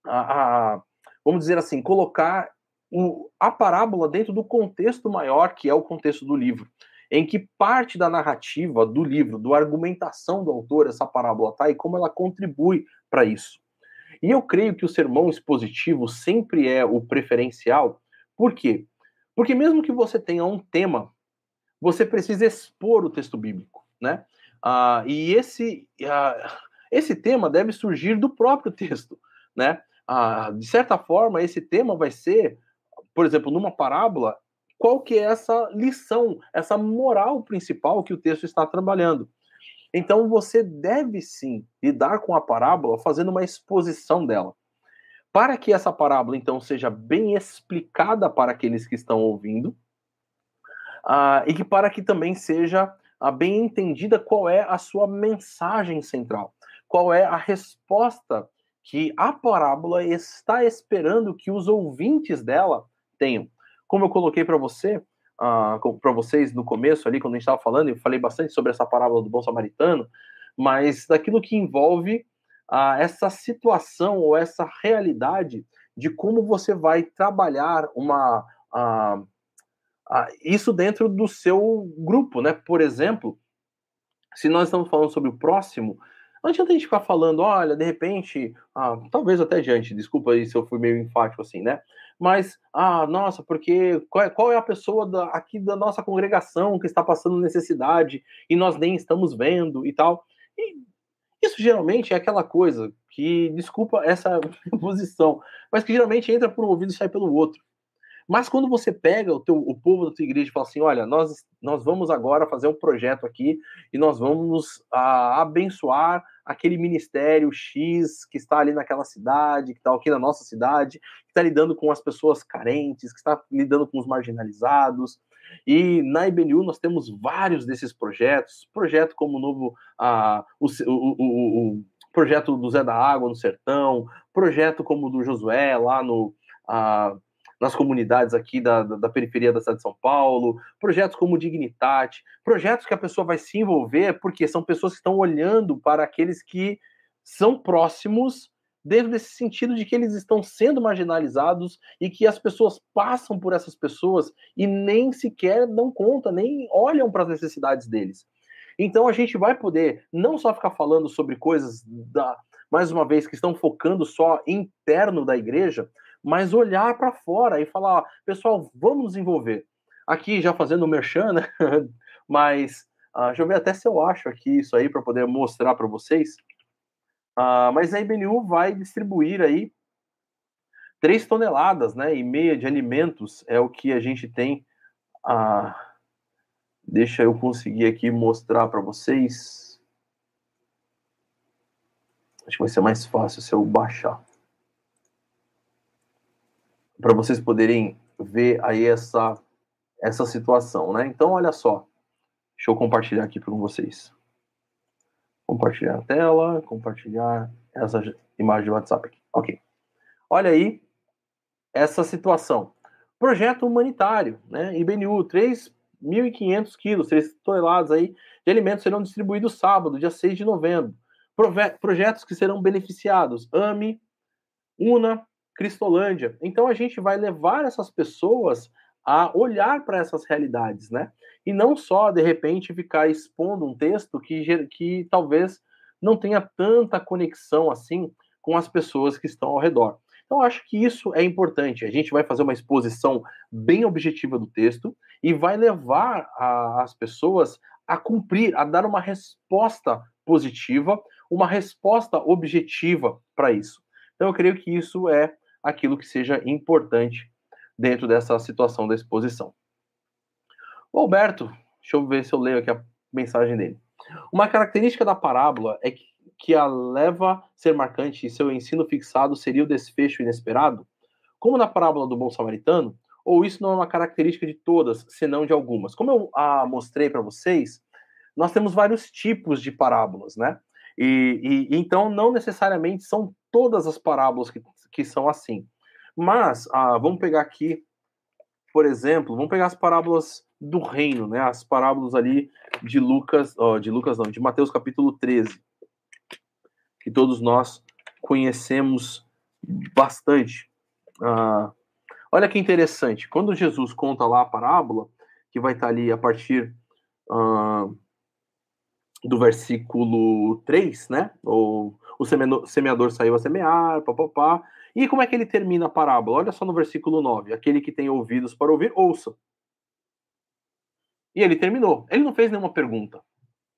A, a, vamos dizer assim, colocar o, a parábola dentro do contexto maior, que é o contexto do livro, em que parte da narrativa do livro, da argumentação do autor, essa parábola tá e como ela contribui para isso. E eu creio que o sermão expositivo sempre é o preferencial, por quê? Porque mesmo que você tenha um tema você precisa expor o texto bíblico, né? Ah, e esse, ah, esse tema deve surgir do próprio texto, né? Ah, de certa forma, esse tema vai ser, por exemplo, numa parábola, qual que é essa lição, essa moral principal que o texto está trabalhando. Então você deve sim lidar com a parábola fazendo uma exposição dela. Para que essa parábola então seja bem explicada para aqueles que estão ouvindo, uh, e que para que também seja uh, bem entendida qual é a sua mensagem central, qual é a resposta que a parábola está esperando que os ouvintes dela tenham. Como eu coloquei para você, uh, para vocês no começo ali, quando a gente estava falando, eu falei bastante sobre essa parábola do bom samaritano, mas daquilo que envolve uh, essa situação ou essa realidade de como você vai trabalhar uma, ah, isso dentro do seu grupo, né? Por exemplo, se nós estamos falando sobre o próximo, adianta a gente ficar falando, olha, de repente, ah, talvez até diante, desculpa aí se eu fui meio enfático assim, né? Mas, ah, nossa, porque qual é, qual é a pessoa da, aqui da nossa congregação que está passando necessidade e nós nem estamos vendo e tal. E isso geralmente é aquela coisa que, desculpa essa posição, mas que geralmente entra por um ouvido e sai pelo outro. Mas quando você pega o, teu, o povo da tua igreja e fala assim, olha, nós, nós vamos agora fazer um projeto aqui e nós vamos a, abençoar aquele ministério X que está ali naquela cidade, que está aqui na nossa cidade, que está lidando com as pessoas carentes, que está lidando com os marginalizados. E na IBNU nós temos vários desses projetos, projeto como o novo, uh, o, o, o, o, projeto do Zé da Água no Sertão, projeto como o do Josué lá no, uh, nas comunidades aqui da, da, da, periferia da cidade de São Paulo, projetos como Dignitate, projetos que a pessoa vai se envolver porque são pessoas que estão olhando para aqueles que são próximos dentro desse sentido de que eles estão sendo marginalizados e que as pessoas passam por essas pessoas e nem sequer dão conta, nem olham para as necessidades deles. Então a gente vai poder não só ficar falando sobre coisas da, mais uma vez que estão focando só interno da igreja, mas olhar para fora e falar, pessoal, vamos desenvolver. Aqui já fazendo o merchan, né? mas uh, deixa eu ver até se eu acho aqui isso aí para poder mostrar para vocês. Uh, mas a IBNU vai distribuir aí 3 toneladas né, e meia de alimentos, é o que a gente tem. Uh, deixa eu conseguir aqui mostrar para vocês. Acho que vai ser mais fácil se eu baixar. Para vocês poderem ver aí essa, essa situação, né? Então, olha só. Deixa eu compartilhar aqui com vocês. Compartilhar a tela, compartilhar essa imagem do WhatsApp aqui. Ok. Olha aí essa situação. Projeto humanitário, né? IBNU, 3.500 quilos, 3 toneladas aí de alimentos serão distribuídos sábado, dia 6 de novembro. Projetos que serão beneficiados, AMI, UNA, Cristolândia. Então a gente vai levar essas pessoas a olhar para essas realidades, né? E não só, de repente, ficar expondo um texto que, que talvez não tenha tanta conexão assim com as pessoas que estão ao redor. Então, acho que isso é importante. A gente vai fazer uma exposição bem objetiva do texto e vai levar a, as pessoas a cumprir, a dar uma resposta positiva, uma resposta objetiva para isso. Então, eu creio que isso é aquilo que seja importante dentro dessa situação da exposição. O Alberto, deixa eu ver se eu leio aqui a mensagem dele. Uma característica da parábola é que, que a leva ser marcante e seu ensino fixado seria o desfecho inesperado? Como na parábola do bom samaritano? Ou isso não é uma característica de todas, senão de algumas? Como eu ah, mostrei para vocês, nós temos vários tipos de parábolas, né? E, e, então não necessariamente são todas as parábolas que, que são assim. Mas, ah, vamos pegar aqui, por exemplo, vamos pegar as parábolas do reino, né? As parábolas ali de Lucas, oh, de Lucas não, de Mateus capítulo 13, que todos nós conhecemos bastante. Ah, olha que interessante, quando Jesus conta lá a parábola, que vai estar ali a partir ah, do versículo 3, né? O, o semeador saiu a semear, papapá, e como é que ele termina a parábola? Olha só no versículo 9: aquele que tem ouvidos para ouvir, ouça. E ele terminou. Ele não fez nenhuma pergunta,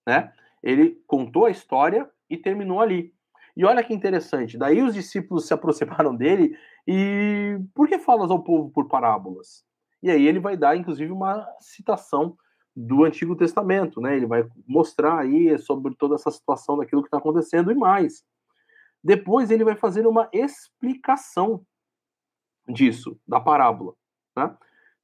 né? Ele contou a história e terminou ali. E olha que interessante, daí os discípulos se aproximaram dele e por que falas ao povo por parábolas? E aí ele vai dar, inclusive, uma citação do Antigo Testamento, né? Ele vai mostrar aí sobre toda essa situação daquilo que está acontecendo e mais. Depois ele vai fazer uma explicação disso, da parábola. Né?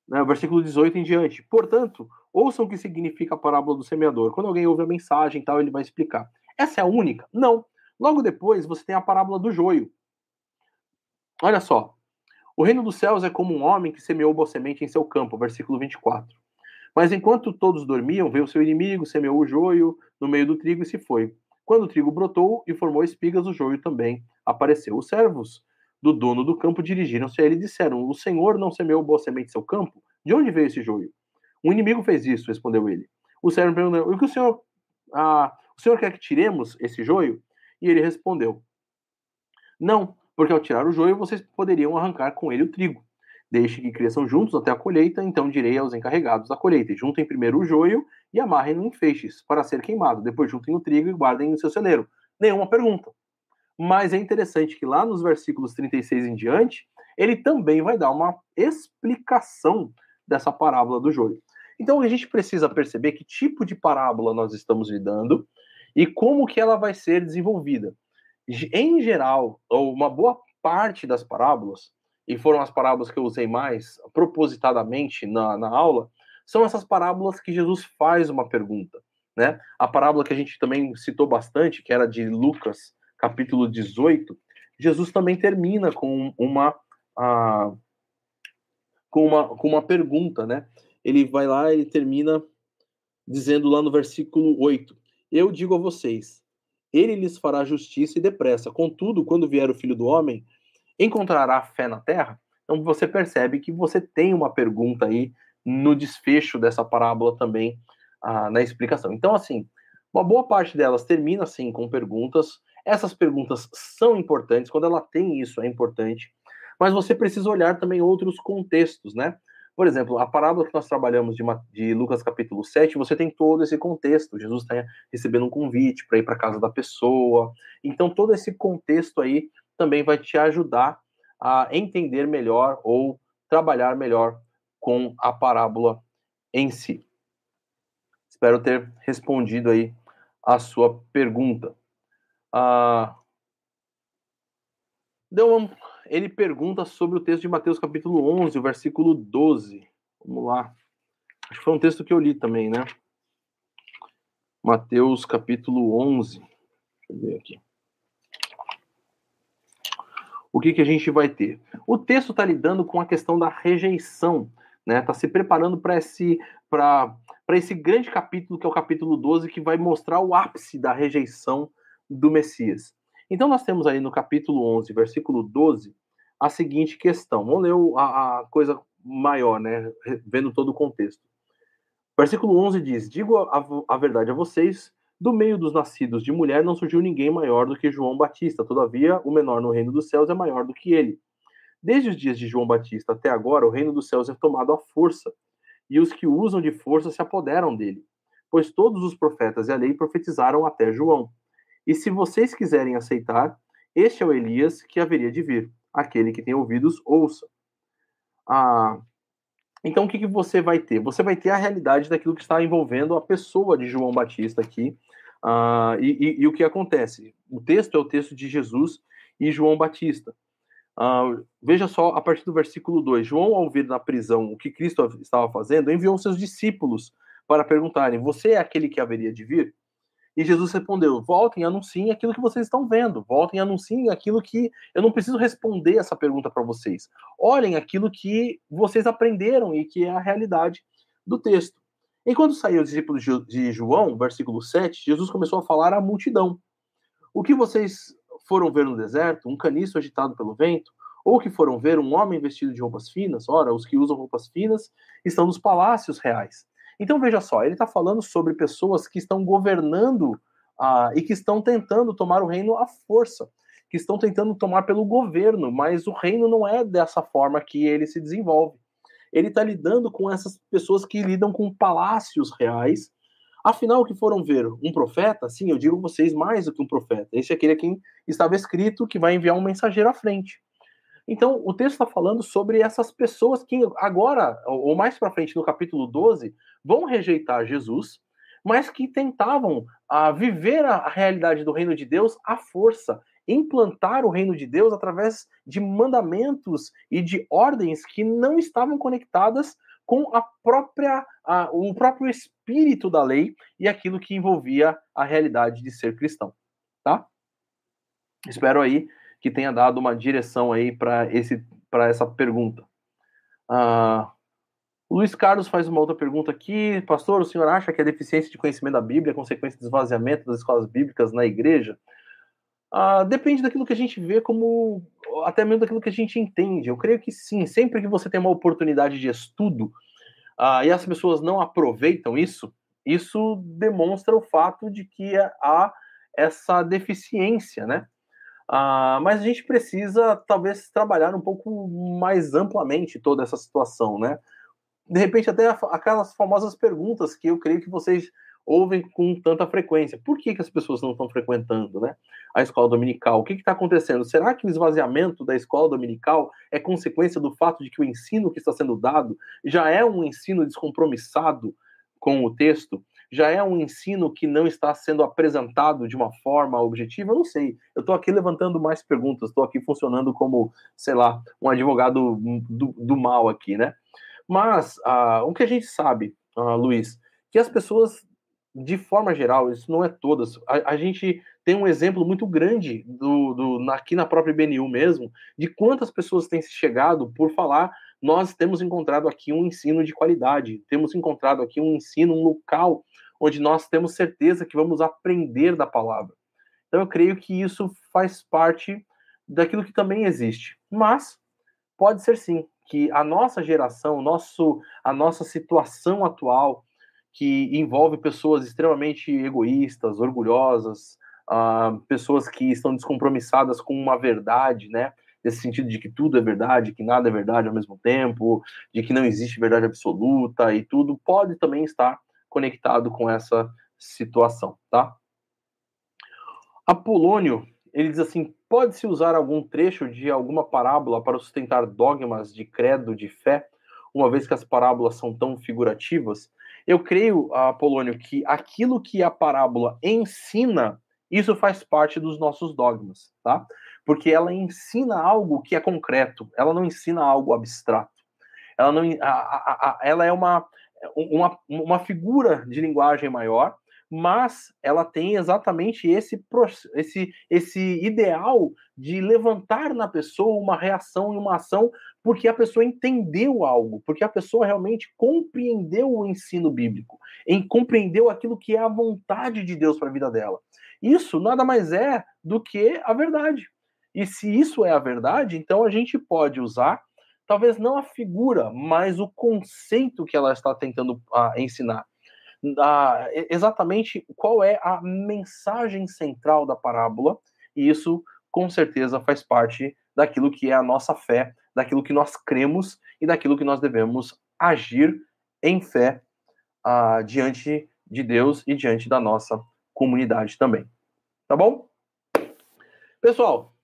né versículo 18 em diante. Portanto, ouçam o que significa a parábola do semeador. Quando alguém ouve a mensagem tal, ele vai explicar. Essa é a única? Não. Logo depois, você tem a parábola do joio. Olha só. O reino dos céus é como um homem que semeou boa semente em seu campo, versículo 24. Mas enquanto todos dormiam, veio seu inimigo, semeou o joio no meio do trigo e se foi. Quando o trigo brotou e formou espigas, o joio também apareceu. Os servos do dono do campo dirigiram-se a ele e disseram: O senhor não semeou boa semente em seu campo? De onde veio esse joio? O inimigo fez isso, respondeu ele. O servo perguntou: O que o senhor, ah, o senhor quer que tiremos esse joio? E ele respondeu: Não, porque ao tirar o joio vocês poderiam arrancar com ele o trigo. Deixe que cresçam juntos até a colheita, então direi aos encarregados da colheita: juntem primeiro o joio e amarrem-no em feixes para ser queimado. Depois juntem o trigo e guardem no seu celeiro. Nenhuma pergunta. Mas é interessante que lá nos versículos 36 em diante, ele também vai dar uma explicação dessa parábola do joio. Então a gente precisa perceber que tipo de parábola nós estamos lidando e como que ela vai ser desenvolvida. Em geral, ou uma boa parte das parábolas, e foram as parábolas que eu usei mais propositadamente na, na aula, são essas parábolas que Jesus faz uma pergunta. Né? A parábola que a gente também citou bastante, que era de Lucas, capítulo 18, Jesus também termina com uma, com uma, com uma pergunta, né? Ele vai lá, ele termina dizendo lá no versículo 8: Eu digo a vocês, ele lhes fará justiça e depressa. Contudo, quando vier o filho do homem, encontrará fé na terra? Então você percebe que você tem uma pergunta aí no desfecho dessa parábola também, ah, na explicação. Então, assim, uma boa parte delas termina assim com perguntas. Essas perguntas são importantes, quando ela tem isso é importante, mas você precisa olhar também outros contextos, né? Por exemplo, a parábola que nós trabalhamos de, de Lucas capítulo 7, você tem todo esse contexto. Jesus está recebendo um convite para ir para casa da pessoa. Então, todo esse contexto aí também vai te ajudar a entender melhor ou trabalhar melhor com a parábola em si. Espero ter respondido aí a sua pergunta. Ah, deu um, ele pergunta sobre o texto de Mateus capítulo 11, o versículo 12. Vamos lá. Acho que foi um texto que eu li também, né? Mateus capítulo 11. Deixa eu ver aqui. O que, que a gente vai ter? O texto está lidando com a questão da rejeição, né? Está se preparando para esse, esse grande capítulo, que é o capítulo 12, que vai mostrar o ápice da rejeição do Messias. Então, nós temos aí no capítulo 11, versículo 12, a seguinte questão. Vamos ler a, a coisa maior, né? Vendo todo o contexto. Versículo 11 diz: Digo a, a, verdade a vocês, do meio dos nascidos de mulher não surgiu ninguém maior do que João Batista. Todavia, o menor no reino dos céus é maior do que ele. Desde os dias de João Batista até agora, o reino dos céus é tomado à força, e os que usam de força se apoderam dele. Pois todos os profetas e a lei profetizaram até João. E se vocês quiserem aceitar, este é o Elias que haveria de vir. Aquele que tem ouvidos, ouça. Ah, então, o que, que você vai ter? Você vai ter a realidade daquilo que está envolvendo a pessoa de João Batista aqui. Ah, e, e, e, o que acontece? O texto é o texto de Jesus e João Batista. Ah, veja só, a partir do versículo 2: João, ao ver na prisão o que Cristo estava fazendo, enviou seus discípulos para perguntarem: Você é aquele que haveria de vir? E Jesus respondeu: voltem e anunciem aquilo que vocês estão vendo, voltem e anunciem aquilo que. Eu não preciso responder essa pergunta para vocês. Olhem aquilo que vocês aprenderam e que é a realidade do texto. Enquanto saiu os discípulos de João, versículo 7, Jesus começou a falar à multidão: O que vocês foram ver no deserto? Um caniço agitado pelo vento? Ou que foram ver um homem vestido de roupas finas? Ora, os que usam roupas finas estão nos palácios reais. Então veja só, ele está falando sobre pessoas que estão governando uh, e que estão tentando tomar o reino à força, que estão tentando tomar pelo governo, mas o reino não é dessa forma que ele se desenvolve. Ele está lidando com essas pessoas que lidam com palácios reais. Afinal, que foram ver? Um profeta? Sim, eu digo vocês mais do que um profeta. Esse é aquele a quem estava escrito que vai enviar um mensageiro à frente. Então, o texto está falando sobre essas pessoas que agora, ou mais para frente no capítulo 12, vão rejeitar Jesus, mas que tentavam a, ah, viver a, a realidade do reino de Deus à força, implantar o reino de Deus através de mandamentos e de ordens que não estavam conectadas com a própria a, o próprio espírito da lei e aquilo que envolvia a realidade de ser cristão, tá? Espero aí que tenha dado uma direção aí para esse para essa pergunta. O Luiz Carlos faz uma outra pergunta aqui. Pastor, o senhor acha que a deficiência de conhecimento da Bíblia é consequência do esvaziamento das escolas bíblicas na igreja? Ah, depende daquilo que a gente vê como. até mesmo daquilo que a gente entende. Eu creio que sim. Sempre que você tem uma oportunidade de estudo ah, e as pessoas não aproveitam isso, isso demonstra o fato de que há essa deficiência, né? Ah, mas a gente precisa, talvez, trabalhar um pouco mais amplamente toda essa situação, né? De repente, até aquelas famosas perguntas que eu creio que vocês ouvem com tanta frequência. Por que, que as pessoas não estão frequentando né, a escola dominical? O que está acontecendo? Será que o esvaziamento da escola dominical é consequência do fato de que o ensino que está sendo dado já é um ensino descompromissado com o texto? já é um ensino que não está sendo apresentado de uma forma objetiva? Eu não sei. Eu estou aqui levantando mais perguntas, estou aqui funcionando como, sei lá, um advogado do, do mal aqui, né? Mas uh, o que a gente sabe, uh, Luiz, que as pessoas, de forma geral, isso não é todas, a, a gente tem um exemplo muito grande do, do, aqui na própria BNU mesmo, de quantas pessoas têm chegado por falar nós temos encontrado aqui um ensino de qualidade, temos encontrado aqui um ensino, um local onde nós temos certeza que vamos aprender da palavra. Então eu creio que isso faz parte daquilo que também existe. Mas pode ser sim que a nossa geração, nosso, a nossa situação atual, que envolve pessoas extremamente egoístas, orgulhosas, uh, pessoas que estão descompromissadas com uma verdade, né? Nesse sentido de que tudo é verdade, que nada é verdade ao mesmo tempo, de que não existe verdade absoluta e tudo, pode também estar conectado com essa situação, tá? Apolônio, ele diz assim: pode-se usar algum trecho de alguma parábola para sustentar dogmas de credo, de fé, uma vez que as parábolas são tão figurativas? Eu creio, Apolônio, que aquilo que a parábola ensina, isso faz parte dos nossos dogmas, tá? Porque ela ensina algo que é concreto, ela não ensina algo abstrato. Ela, não, a, a, a, ela é uma, uma, uma figura de linguagem maior, mas ela tem exatamente esse, esse, esse ideal de levantar na pessoa uma reação e uma ação porque a pessoa entendeu algo, porque a pessoa realmente compreendeu o ensino bíblico, em compreendeu aquilo que é a vontade de Deus para a vida dela. Isso nada mais é do que a verdade. E se isso é a verdade, então a gente pode usar talvez não a figura, mas o conceito que ela está tentando uh, ensinar. Exatamente qual é a mensagem central da parábola, e isso com certeza faz parte daquilo que é a nossa fé, daquilo que nós cremos e daquilo que nós devemos agir em fé uh, diante de Deus e diante da nossa comunidade também. Tá bom? Pessoal,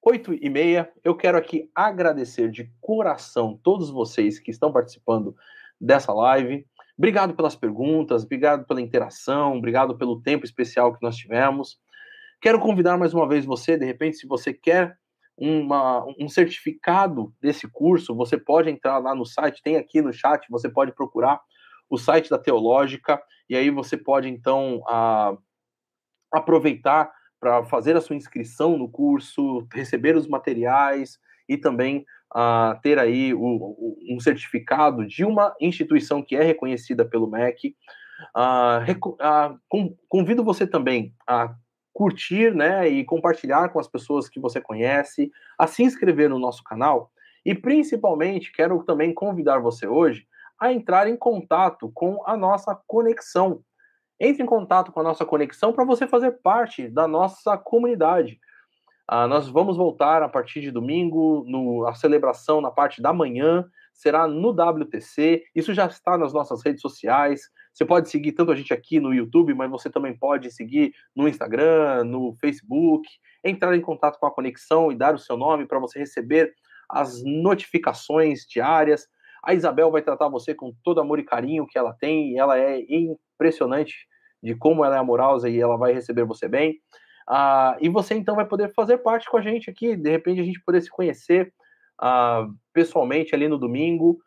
8 e meia. Eu quero aqui agradecer de coração todos vocês que estão participando dessa live. Obrigado pelas perguntas, obrigado pela interação, obrigado pelo tempo especial que nós tivemos. Quero convidar mais uma vez você, de repente, se você quer uma, um certificado desse curso, você pode entrar lá no site, tem aqui no chat, você pode procurar o site da Teológica, e aí você pode então a, aproveitar para fazer a sua inscrição no curso, receber os materiais e também uh, ter aí o, o, um certificado de uma instituição que é reconhecida pelo MEC. Convido você também a curtir né, e compartilhar com as pessoas que você conhece, a se inscrever no nosso canal e principalmente quero também convidar você hoje a entrar em contato com a nossa conexão. Entre em contato com a nossa conexão para você fazer parte da nossa comunidade. Ah, nós vamos voltar a partir de domingo, no, a celebração na parte da manhã será no WTC. Isso já está nas nossas redes sociais. Você pode seguir tanto a gente aqui no YouTube, mas você também pode seguir no Instagram, no Facebook, entrar em contato com a conexão e dar o seu nome para você receber as notificações diárias. A Isabel vai tratar você com todo amor e carinho que ela tem, e ela é impressionante de como ela é amorosa e ela vai receber você bem. Uh, e você então vai poder fazer parte com a gente aqui, de repente a gente poder se conhecer uh, pessoalmente ali no domingo,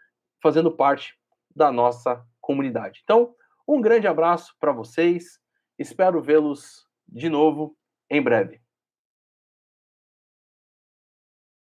fazendo parte da nossa comunidade. Então, um grande abraço para vocês, espero vê-los de novo em breve.